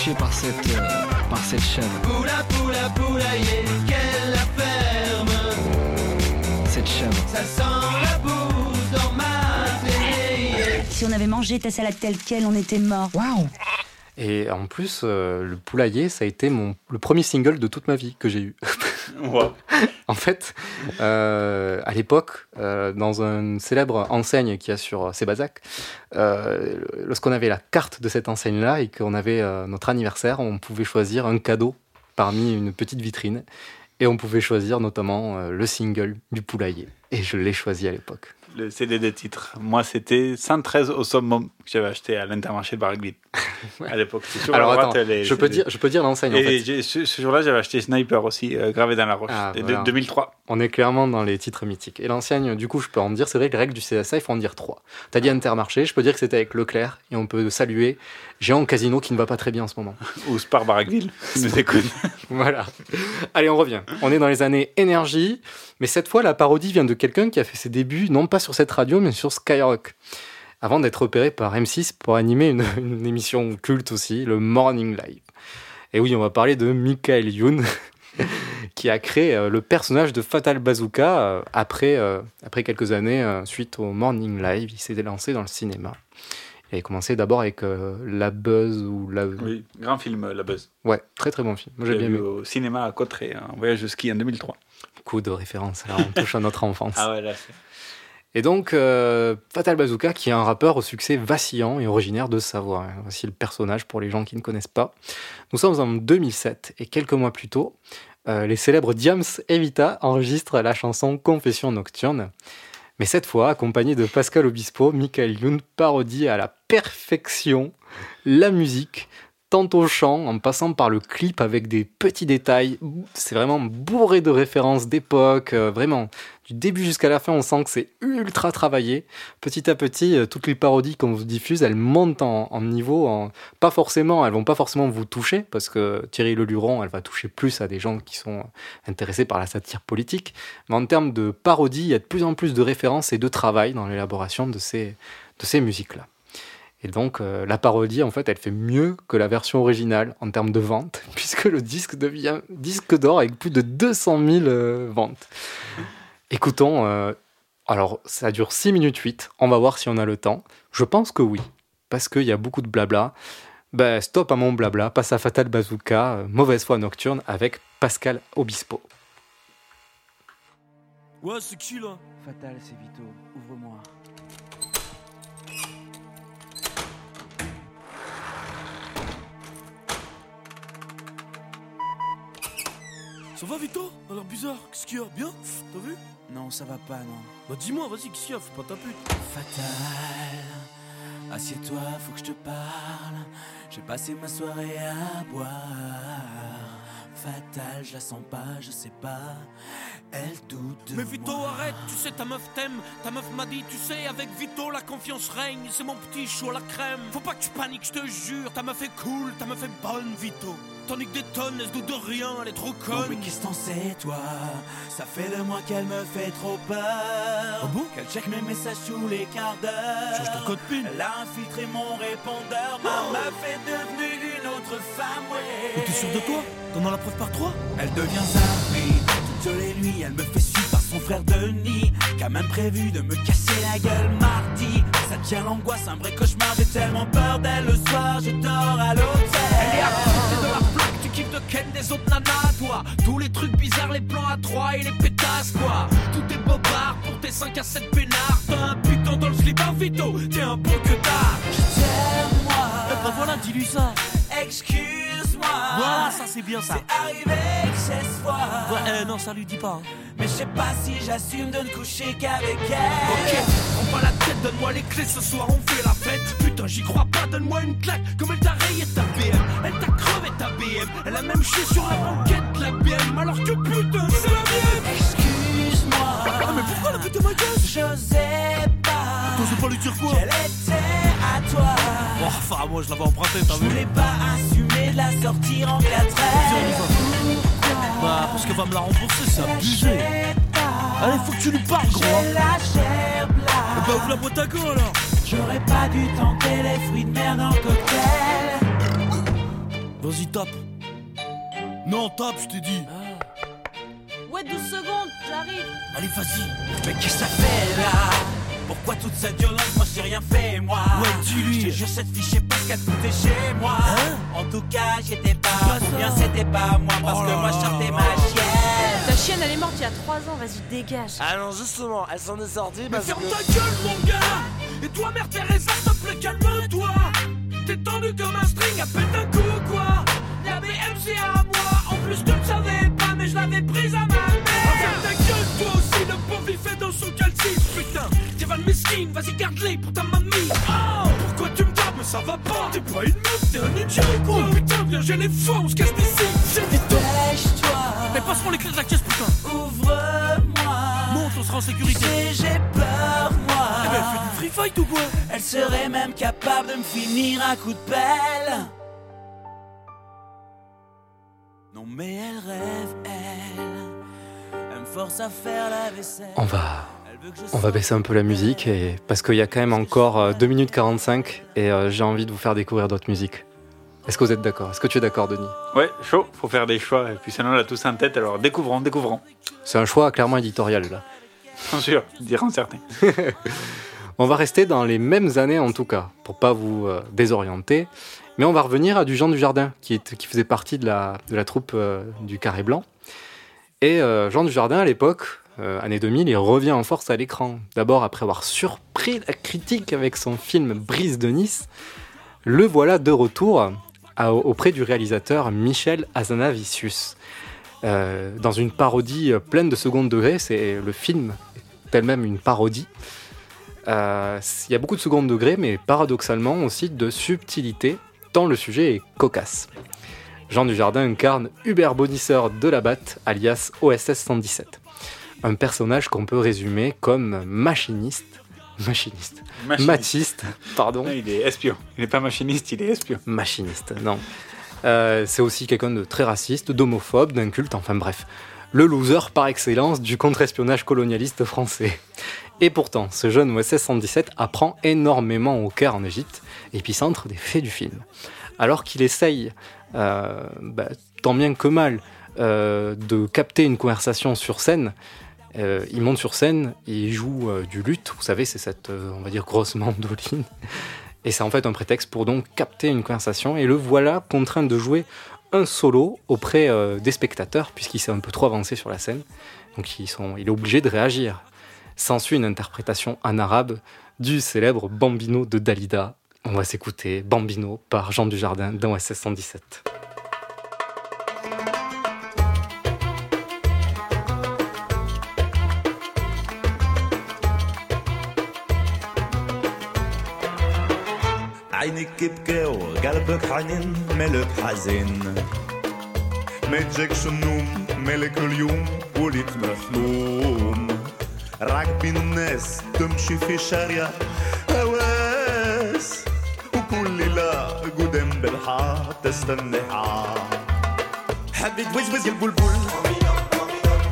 Touché par cette, euh, par cette chèvre. Poula poula poulailler, quelle la ferme. Cette chèvre. Ça sent la bouse dans ma. Si on avait mangé ta salade telle quelle, on était mort. Waouh Et en plus, euh, le poulailler, ça a été mon, le premier single de toute ma vie que j'ai eu. en fait, euh, à l'époque, euh, dans une célèbre enseigne qu'il y a sur Sébazac, euh, lorsqu'on avait la carte de cette enseigne-là et qu'on avait notre anniversaire, on pouvait choisir un cadeau parmi une petite vitrine. Et on pouvait choisir notamment le single du poulailler. Et je l'ai choisi à l'époque. Le CD de titre. Moi, c'était 113 au summum que j'avais acheté à l'intermarché de Barguil. À l'époque. Alors droite, attends, les je peux dire, je peux dire l'enseigne en fait. ce, ce jour-là, j'avais acheté Sniper aussi, euh, gravé dans la roche. Ah, de- de- voilà. 2003. On est clairement dans les titres mythiques. Et l'enseigne, du coup, je peux en dire, c'est vrai, les règles du CSA, il faut en dire trois. T'as dit Intermarché, je peux dire que c'était avec Leclerc, et on peut saluer Géant Casino qui ne va pas très bien en ce moment. Ou Spar qui nous écoute. voilà. Allez, on revient. On est dans les années énergie, mais cette fois, la parodie vient de quelqu'un qui a fait ses débuts, non pas sur cette radio, mais sur Skyrock. Avant d'être repéré par M6 pour animer une, une émission culte aussi, le Morning Live. Et oui, on va parler de Michael Youn, qui a créé euh, le personnage de Fatal Bazooka euh, après, euh, après quelques années, suite au Morning Live. Il s'est lancé dans le cinéma. Il a commencé d'abord avec euh, La Buzz ou La... Oui, grand film, La Buzz. Ouais, très très bon film. Moi j'ai bien vu aimé. au cinéma à Cotteret, en voyage de ski en 2003. Beaucoup de références, là, on touche à notre enfance. Ah ouais, là, c'est... Et donc, euh, Fatal Bazooka, qui est un rappeur au succès vacillant et originaire de Savoie. Voici le personnage pour les gens qui ne connaissent pas. Nous sommes en 2007 et quelques mois plus tôt, euh, les célèbres Diams et Vita enregistrent la chanson Confession Nocturne. Mais cette fois, accompagné de Pascal Obispo, Michael Youn parodie à la perfection la musique, tant au chant, en passant par le clip avec des petits détails. C'est vraiment bourré de références d'époque, euh, vraiment. Du début jusqu'à la fin, on sent que c'est ultra travaillé. Petit à petit, euh, toutes les parodies qu'on vous diffuse, elles montent en, niveau. Pas forcément, elles vont pas forcément vous toucher, parce que Thierry Leluron, elle va toucher plus à des gens qui sont intéressés par la satire politique. Mais en termes de parodie, il y a de plus en plus de références et de travail dans l'élaboration de ces musiques-là. Et donc, euh, la parodie, en fait, elle fait mieux que la version originale en termes de vente, puisque le disque devient disque d'or avec plus de 200 000 euh, ventes. Écoutons euh, Alors, ça dure 6 minutes 8. On va voir si on a le temps. Je pense que oui, parce qu'il y a beaucoup de blabla. Ben, stop à mon blabla, passe à Fatal Bazooka, euh, mauvaise foi nocturne avec Pascal Obispo. Ouais, c'est qui là? Fatal, c'est Vito. Ouvre-moi. Ça va Vito A l'air bizarre, qu'est-ce qu'il y a? Bien? T'as vu? Non, ça va pas, non. Bah dis-moi, vas-y, qu'est-ce qu'il y a? Fais pas ta pute. Fatal, assieds-toi, faut que je te parle. J'ai passé ma soirée à boire. Fatal, je la sens pas, je sais pas. Elle doute de Mais Vito, moi. arrête, tu sais, ta meuf t'aime. Ta meuf m'a dit, tu sais, avec Vito, la confiance règne. C'est mon petit chou à la crème. Faut pas que tu paniques, je te jure. Ta meuf est cool, ta meuf est bonne, Vito. T'en niques des tonnes, elle se doute de rien, elle est trop Oh, conne. mais qu'est-ce t'en sais, toi? Ça fait le mois qu'elle me fait trop peur. Ah bon? Qu'elle check mes messages tous les quarts d'heure. Change ton code PIN. Elle a infiltré mon répondeur. Ma meuf est devenue Mais t'es sûr de toi? T'en as la preuve par trois Elle devient zappée toutes les nuits. Elle me fait suivre par son frère Denis, qui a même prévu de me casser la gueule mardi. Ça tient l'angoisse, un vrai cauchemar. J'ai tellement peur d'elle le soir. Je dors à l'hôtel. Elle est à côté de la plaque, tu kiffes de Ken des autres nanas, toi. Tous les trucs bizarres, les plans à trois et les pétasses, quoi. Tout est bobard pour tes 5 à 7 peinards. T'as un putain dans le slip, un Vito. T'es un bon que t'as. Je t'aime, moi. Eh ben voilà, dis-lui ça. Excuse-moi. Voilà, ça c'est bien ça. C'est arrivé que 16 fois. Ouais, eh, non, ça lui dit pas. hein. Mais je sais pas si j'assume de ne coucher qu'avec elle. Ok, on pas la tête, donne-moi les clés, ce soir on fait la fête. Putain, j'y crois pas, donne-moi une claque. Comme elle t'a rayé ta BM, elle t'a crevé ta BM. Elle a même chié sur la banquette la BM, alors que putain, c'est la mienne. Excuse-moi. Ah, mais pourquoi la pute de ma gueule? J'osais pas. T'osais pas lui dire quoi Qu'elle était à toi. Oh, enfin, moi je l'avais emprunté, t'as Je vu voulais pas assumer de la sortir en 4 Bah, parce qu'elle va me la rembourser, c'est abusé. Allez, faut que tu lui parles, gros. J'ai la chair Eh Bah, ouvre la boîte à gants alors. J'aurais pas dû tenter les fruits de mer dans le cocktail. Vas-y, tape. Non, tape, je t'ai dit. Ouais, 12 secondes, j'arrive. Allez, vas-y. Mais qu'est-ce que ça fait là? Pourquoi toute cette violence Moi j'ai rien fait moi? Ouais, dis-lui. Je te jure cette sais pas ce qu'elle foutait chez moi. En tout cas j'étais pas Pas ou bien c'était pas moi Parce Oh que moi je sortais ma chienne. Ta chienne, elle est morte il y a 3 ans, vas-y, dégage. Ah non, justement, elle s'en est sortie Mais parce ferme que... ta gueule, mon gars. Et toi, mère Teresa, s'il te plaît, calme-toi T'es tendu comme un string, appelle d'un coup, quoi. La BM, c'est à moi. En plus, tu ne savais pas, mais je l'avais prise à ma mère. Ferme ta gueule, toi aussi, le pauvre, il fait dans son calcif Putain, t'es Van Mesquine, vas-y, garde-les pour ta mamie. Oh, pourquoi tu me gardes, mais ça va pas. T'es pas une meuf, t'es un idiot, quoi. Oh. Putain, viens, j'ai les fois, on se casse d'ici J'ai Dépêche-toi. Mais passe-moi les clés de la caisse, putain. Ouvre-moi. Monte, on sera en sécurité. Si j'ai peur moi. Eh ben, fais du free fight ou quoi? Elle serait même capable de me finir à coup de pelle. Non mais elle rêve, elle. Elle me force à faire la vaisselle. On va, On va baisser un peu la musique et, parce qu'il y a quand même encore euh, 2 minutes 45 et euh, j'ai envie de vous faire découvrir d'autres musiques. Est-ce que vous êtes d'accord? Est-ce que tu es d'accord, Denis? Ouais, chaud, faut faire des choix. Et puis sinon, on a tous en tête, alors découvrons, découvrons. C'est un choix clairement éditorial là. Bien sûr, diront certains. On va rester dans les mêmes années en tout cas, pour pas vous euh, désorienter. Mais on va revenir à du Jean Dujardin, qui, est, qui faisait partie de la, de la troupe euh, du Carré Blanc. Et euh, Jean Dujardin, à l'époque, euh, année 2000, il revient en force à l'écran. D'abord après avoir surpris la critique avec son film Brise de Nice, le voilà de retour auprès du réalisateur Michel Hazanavicius. Euh, dans une parodie pleine de second degré, c'est le film est elle-même une parodie. Euh, Il y a beaucoup de second degré, mais paradoxalement aussi de subtilité, tant le sujet est cocasse. Jean Dujardin incarne Hubert Bonisseur de la Batte, alias OSS 117. Un personnage qu'on peut résumer comme machiniste. Machiniste. Machiniste. Machiste, pardon. Non, il est espion. Il n'est pas machiniste, il est espion. Machiniste, non. Euh, c'est aussi quelqu'un de très raciste, d'homophobe, d'inculte, enfin bref. Le loser par excellence du contre-espionnage colonialiste français. Et pourtant, ce jeune OSS 117 apprend énormément au Caire en Égypte, épicentre des faits du film. Alors qu'il essaye, euh, bah, tant bien que mal, euh, de capter une conversation sur scène, Euh, il monte sur scène et il joue euh, du luth. Vous savez, c'est cette, euh, on va dire, grosse mandoline. Et c'est en fait un prétexte pour donc capter une conversation. Et le voilà contraint de jouer un solo auprès des spectateurs, puisqu'il s'est un peu trop avancé sur la scène. Donc ils sont, il est obligé de réagir. S'ensuit une interprétation en arabe du célèbre Bambino de Dalida. On va s'écouter Bambino par Jean Dujardin dans SS 117. عينك بكى وقلبك حنين ملك حزين ما يجيكش النوم مالك اليوم وليت مخلوم راكبين الناس تمشي في شارع هواس وكل ليلة قدام بالحار تستنى حار حبيت وزوز يا البلبل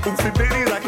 وفي بالي راك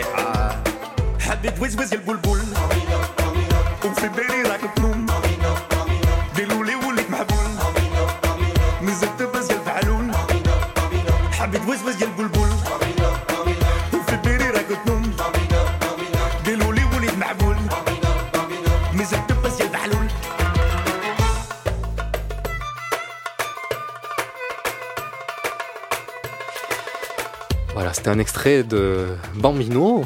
اليوم تنسيها حبيت وزوز يا البلبل extrait de Bambino,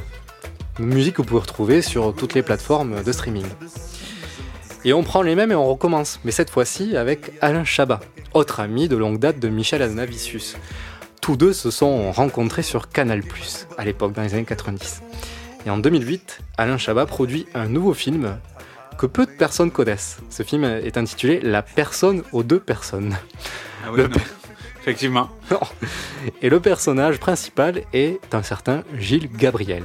une musique que vous pouvez retrouver sur toutes les plateformes de streaming. Et on prend les mêmes et on recommence, mais cette fois-ci avec Alain Chabat, autre ami de longue date de Michel Azanavicius. Tous deux se sont rencontrés sur Canal+, à l'époque, dans les années 90. Et en 2008, Alain Chabat produit un nouveau film que peu de personnes connaissent. Ce film est intitulé La personne aux deux personnes. Ah oui, Le. Effectivement. Et le personnage principal est un certain Gilles Gabriel,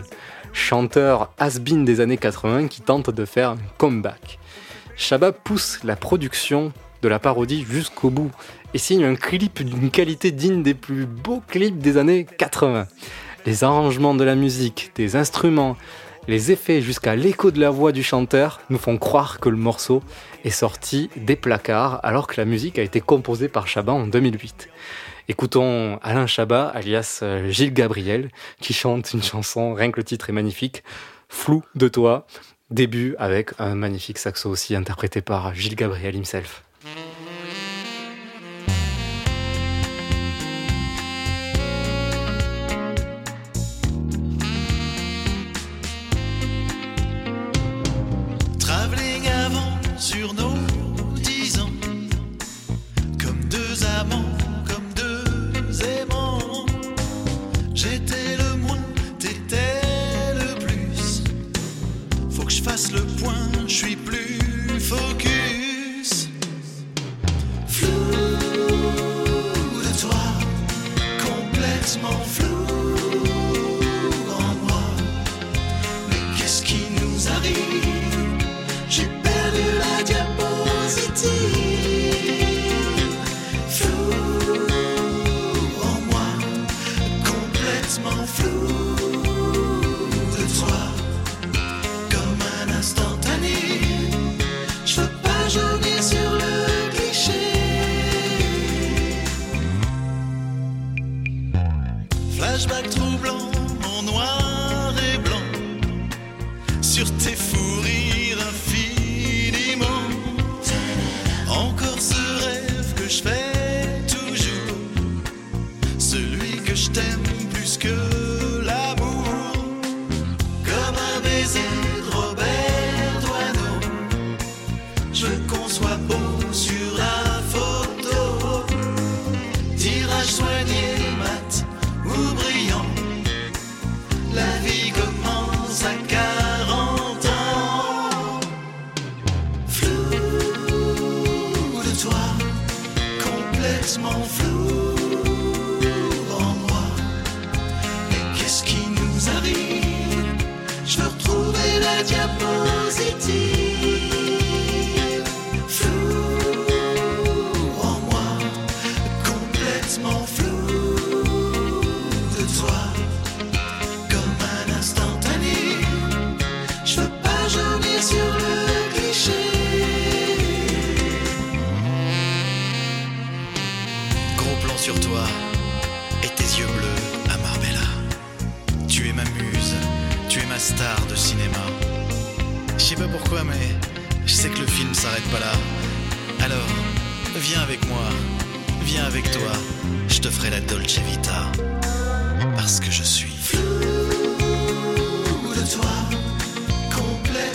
chanteur has-been des années 80 qui tente de faire un comeback. Chabat pousse la production de la parodie jusqu'au bout et signe un clip d'une qualité digne des plus beaux clips des années 80. Les arrangements de la musique, des instruments, les effets jusqu'à l'écho de la voix du chanteur nous font croire que le morceau est sorti des placards alors que la musique a été composée par Chabat en 2008. Écoutons Alain Chabat, alias euh, Gilles Gabriel, qui chante une chanson, rien que le titre est magnifique, Flou de toi, début avec un magnifique saxo aussi interprété par Gilles Gabriel himself.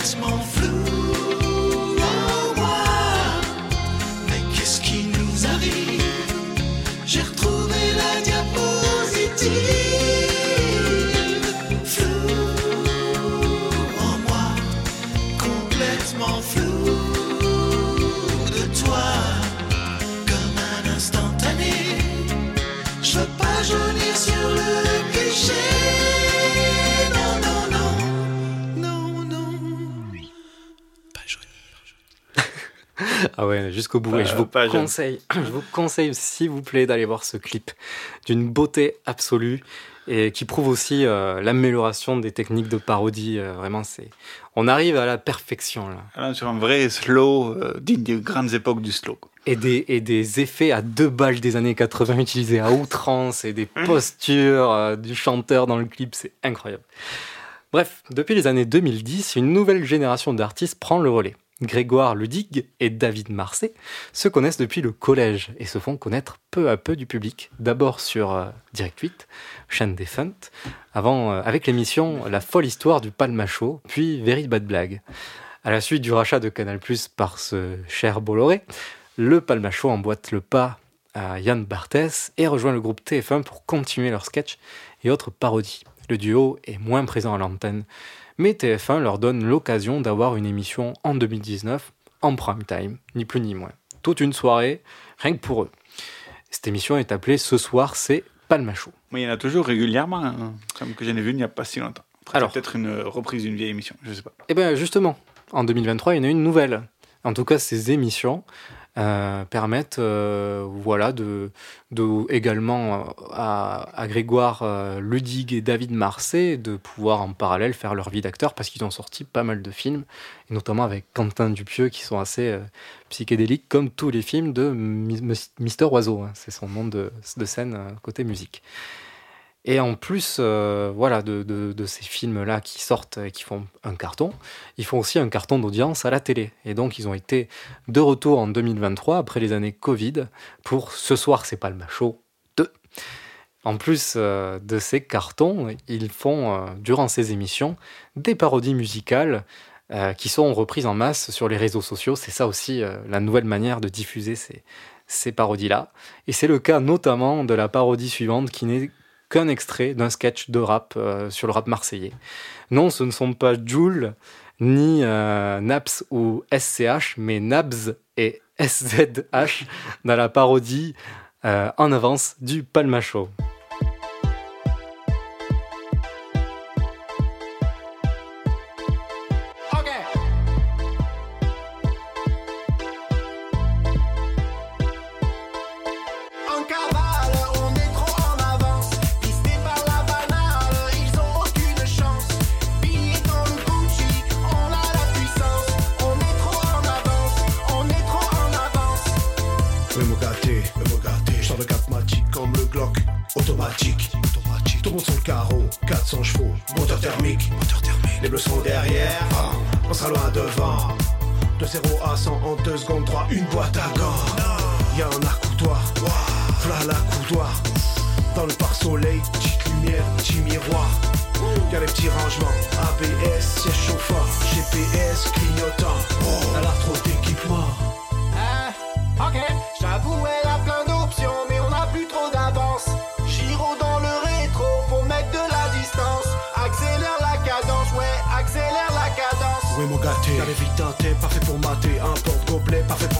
Complètement flou Ah ouais, jusqu'au bout. Pas- et je vous jeune. conseille, je vous conseille s'il vous plaît d'aller voir ce clip d'une beauté absolue et qui prouve aussi euh, l'amélioration des techniques de parodie. euh, vraiment, c'est, on arrive à la perfection là. Alors, sur un vrai slow, euh, digne des grandes époques du slow. Et des, et des effets à deux balles des années 80 utilisés à outrance et des postures euh, du chanteur dans le clip, c'est incroyable. Bref, depuis les années 2010, une nouvelle génération d'artistes prend le relais. Grégoire Ludig et David Marseille se connaissent depuis le collège et se font connaître peu à peu du public. D'abord sur euh, Direct 8, chaîne défunte, avant euh, avec l'émission La folle histoire du Palmacho, puis Very Bad Blague. À la suite du rachat de Canal+ par ce cher Bolloré, le Palmacho emboîte le pas à Yann Barthès et rejoint le groupe TF1 pour continuer leurs sketchs et autres parodies. Le duo est moins présent à l'antenne, mais TF1 leur donne l'occasion d'avoir une émission en 2019 en prime time, ni plus ni moins. Toute une soirée, rien que pour eux. Cette émission est appelée Ce soir, c'est Palmacho. Mais il y en a toujours régulièrement, hein, comme que j'en ai vu il n'y a pas si longtemps. Alors. peut-être une reprise d'une vieille émission, je sais pas. Eh bien justement, en 2023, il y en a une nouvelle. En tout cas, ces émissions euh, permettent euh, voilà, de, également euh, à, Grégoire Ludig et David Marseille de pouvoir en parallèle faire leur vie d'acteur parce qu'ils ont sorti pas mal de films, et notamment avec Quentin Dupieux qui sont assez psychédéliques comme tous les films de Mi- Mi- Mister Oiseau. hein. C'est son nom de, scène côté musique. Et en plus, euh, voilà, de, ces films-là qui sortent et qui font un carton, ils font aussi un carton d'audience à la télé. Et donc, ils ont été de retour en 2023, après les années Covid, pour Ce soir, c'est pas le macho 2. En plus euh, de ces cartons, ils font, euh, durant ces émissions, des parodies musicales qui sont reprises en masse sur les réseaux sociaux. C'est ça aussi la nouvelle manière de diffuser ces, ces parodies-là. Et c'est le cas notamment de la parodie suivante qui n'est qu'un extrait d'un sketch de rap euh, sur le rap marseillais. Non, ce ne sont pas Joule, ni euh, Naps ou SCH, mais Nabs et SZH dans la parodie euh, en avance du Palmacho. En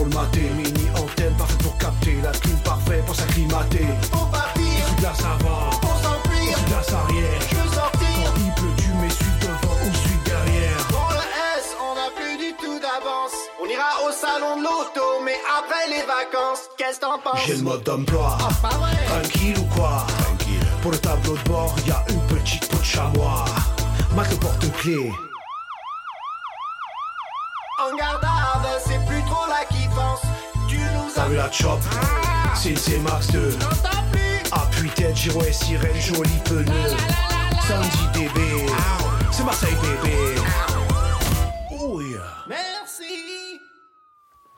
le Mini antenne parfaite pour capter La clim parfaite pour s'acclimater. Faut partir. Je suis la savane Pour s'enfuir Je suis de la Je veux sortir. Quand il tu suis devant ou suis derrière. Dans le S on n'a plus du tout d'avance. On ira au salon de l'auto mais après les vacances Qu'est-ce t'en penses? J'ai le mode d'emploi. Ah, Tranquille ou quoi? Tranquille. Pour le tableau de bord y a une petite peau de chamois. Marque porte-clés. Plus trop la kiffance. Tu nous T'as as vu la chop C'est une C-Max 2. Appui tête, giro et sirène, joli pneu. Sandy bébé. C'est Marseille bébé. Oh yeah. Merci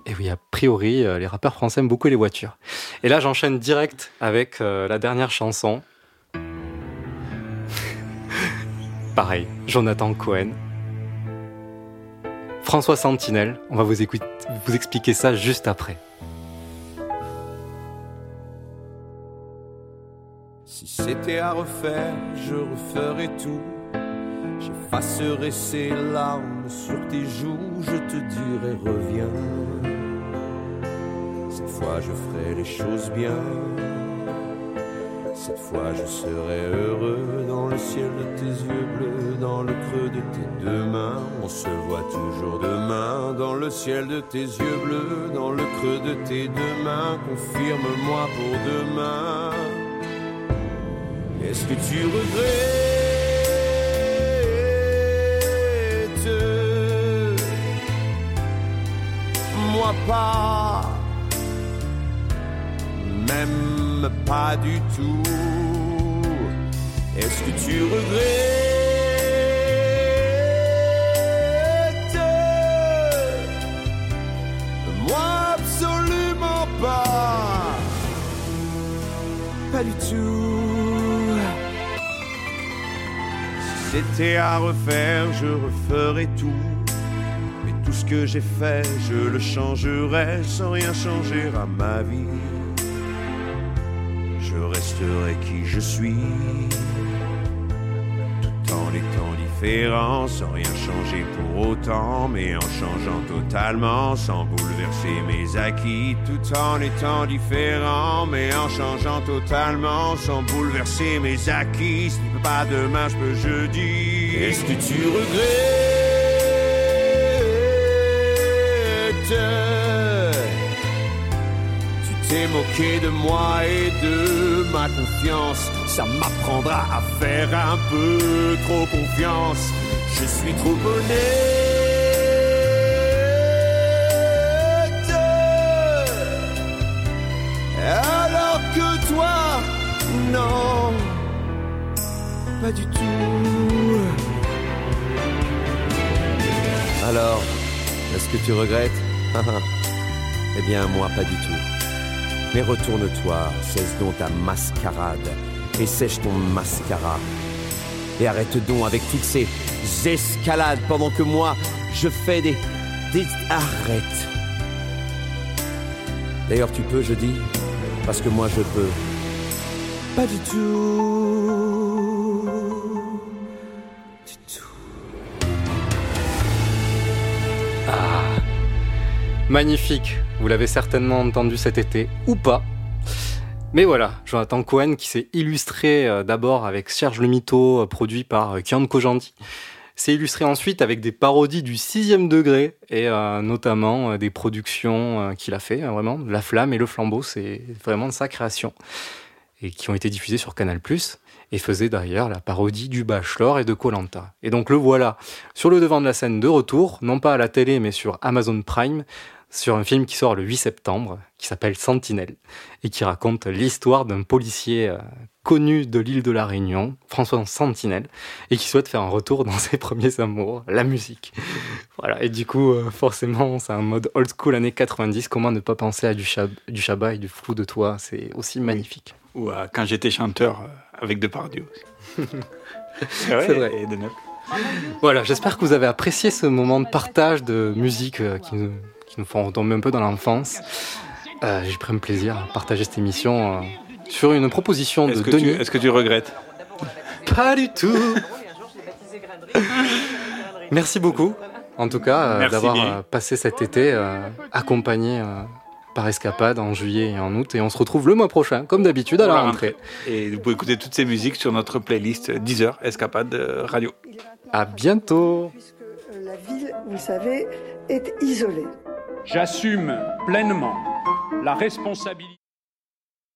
Et oui, a priori, euh, les rappeurs français aiment beaucoup les voitures. Et là, j'enchaîne direct avec euh, la dernière chanson. Pareil, Jonathan Cohen. François Sentinelle, on va vous, écouter, vous expliquer ça juste après. Si c'était à refaire, je referais tout. J'effacerais ces larmes sur tes joues, je te dirais reviens. Cette fois je ferai les choses bien. Cette fois je serai heureux dans le ciel de tes yeux bleus, dans le creux de tes deux mains. On se voit toujours demain dans le ciel de tes yeux bleus, dans le creux de tes deux mains. Confirme-moi pour demain. Est-ce que tu regrettes? Moi pas, pas du tout. Est-ce que tu regrettes? Moi absolument pas, pas du tout. Si c'était à refaire, je referais tout. Mais tout ce que j'ai fait, je le changerais sans rien changer à ma vie. Je resterai qui je suis, tout en étant différent, sans rien changer pour autant, mais en changeant totalement, sans bouleverser mes acquis, tout en étant différent, mais en changeant totalement, sans bouleverser mes acquis. Si peux pas demain, je peux jeudi. Est-ce que tu regrettes T'es moqué de moi et de ma confiance. Ça m'apprendra à faire un peu trop confiance. Je suis trop honnête. Alors que toi, non, pas du tout. Alors, est-ce que tu regrettes? Eh bien, moi, pas du tout. Mais retourne-toi, cesse donc ta mascarade et sèche ton mascara. Et arrête donc avec toutes ces escalades pendant que moi, je fais des... des... Arrête. D'ailleurs, tu peux, je dis, parce que moi, je peux. Pas du tout. Ah, magnifique. Vous l'avez certainement entendu cet été, ou pas. Mais voilà, Jonathan Cohen qui s'est illustré euh, d'abord avec Serge le Mito, euh, produit par euh, Kian Kojandi. s'est illustré ensuite avec des parodies du sixième degré et notamment des productions qu'il a fait, hein, vraiment. La Flamme et Le Flambeau, c'est vraiment de sa création. Et qui ont été diffusées sur Canal+, et faisait d'ailleurs la parodie du Bachelor et de Colanta. Et donc le voilà sur le devant de la scène de retour, non pas à la télé mais sur Amazon Prime, sur un film qui sort le 8 septembre, qui s'appelle Sentinelle, et qui raconte l'histoire d'un policier euh, connu de l'île de la Réunion, François Sentinelle, et qui souhaite faire un retour dans ses premiers amours, la musique. Voilà, et du coup, euh, forcément, c'est un mode old school années 90, comment ne pas penser à du, chab du Shabbat et du flou de toi, c'est aussi magnifique. Ou à quand j'étais chanteur euh, avec Depardieu c'est vrai. Et de. Voilà, j'espère que vous avez apprécié ce moment de partage de musique euh, qui, nous, qui nous font retomber un peu dans l'enfance. Euh, J'ai pris un plaisir à partager cette émission euh, sur une proposition de que, Denis. tu, est-ce que tu regrettes Pas du tout. Merci beaucoup, en tout cas, euh, d'avoir euh, passé cet été euh, accompagné euh, par Escapade en juillet et en août. Et on se retrouve le mois prochain, comme d'habitude, à la rentrée. Et vous pouvez écouter toutes ces musiques sur notre playlist 10 heures Escapade Radio. À bientôt. La ville, vous savez, est isolée. J'assume pleinement la responsabilité.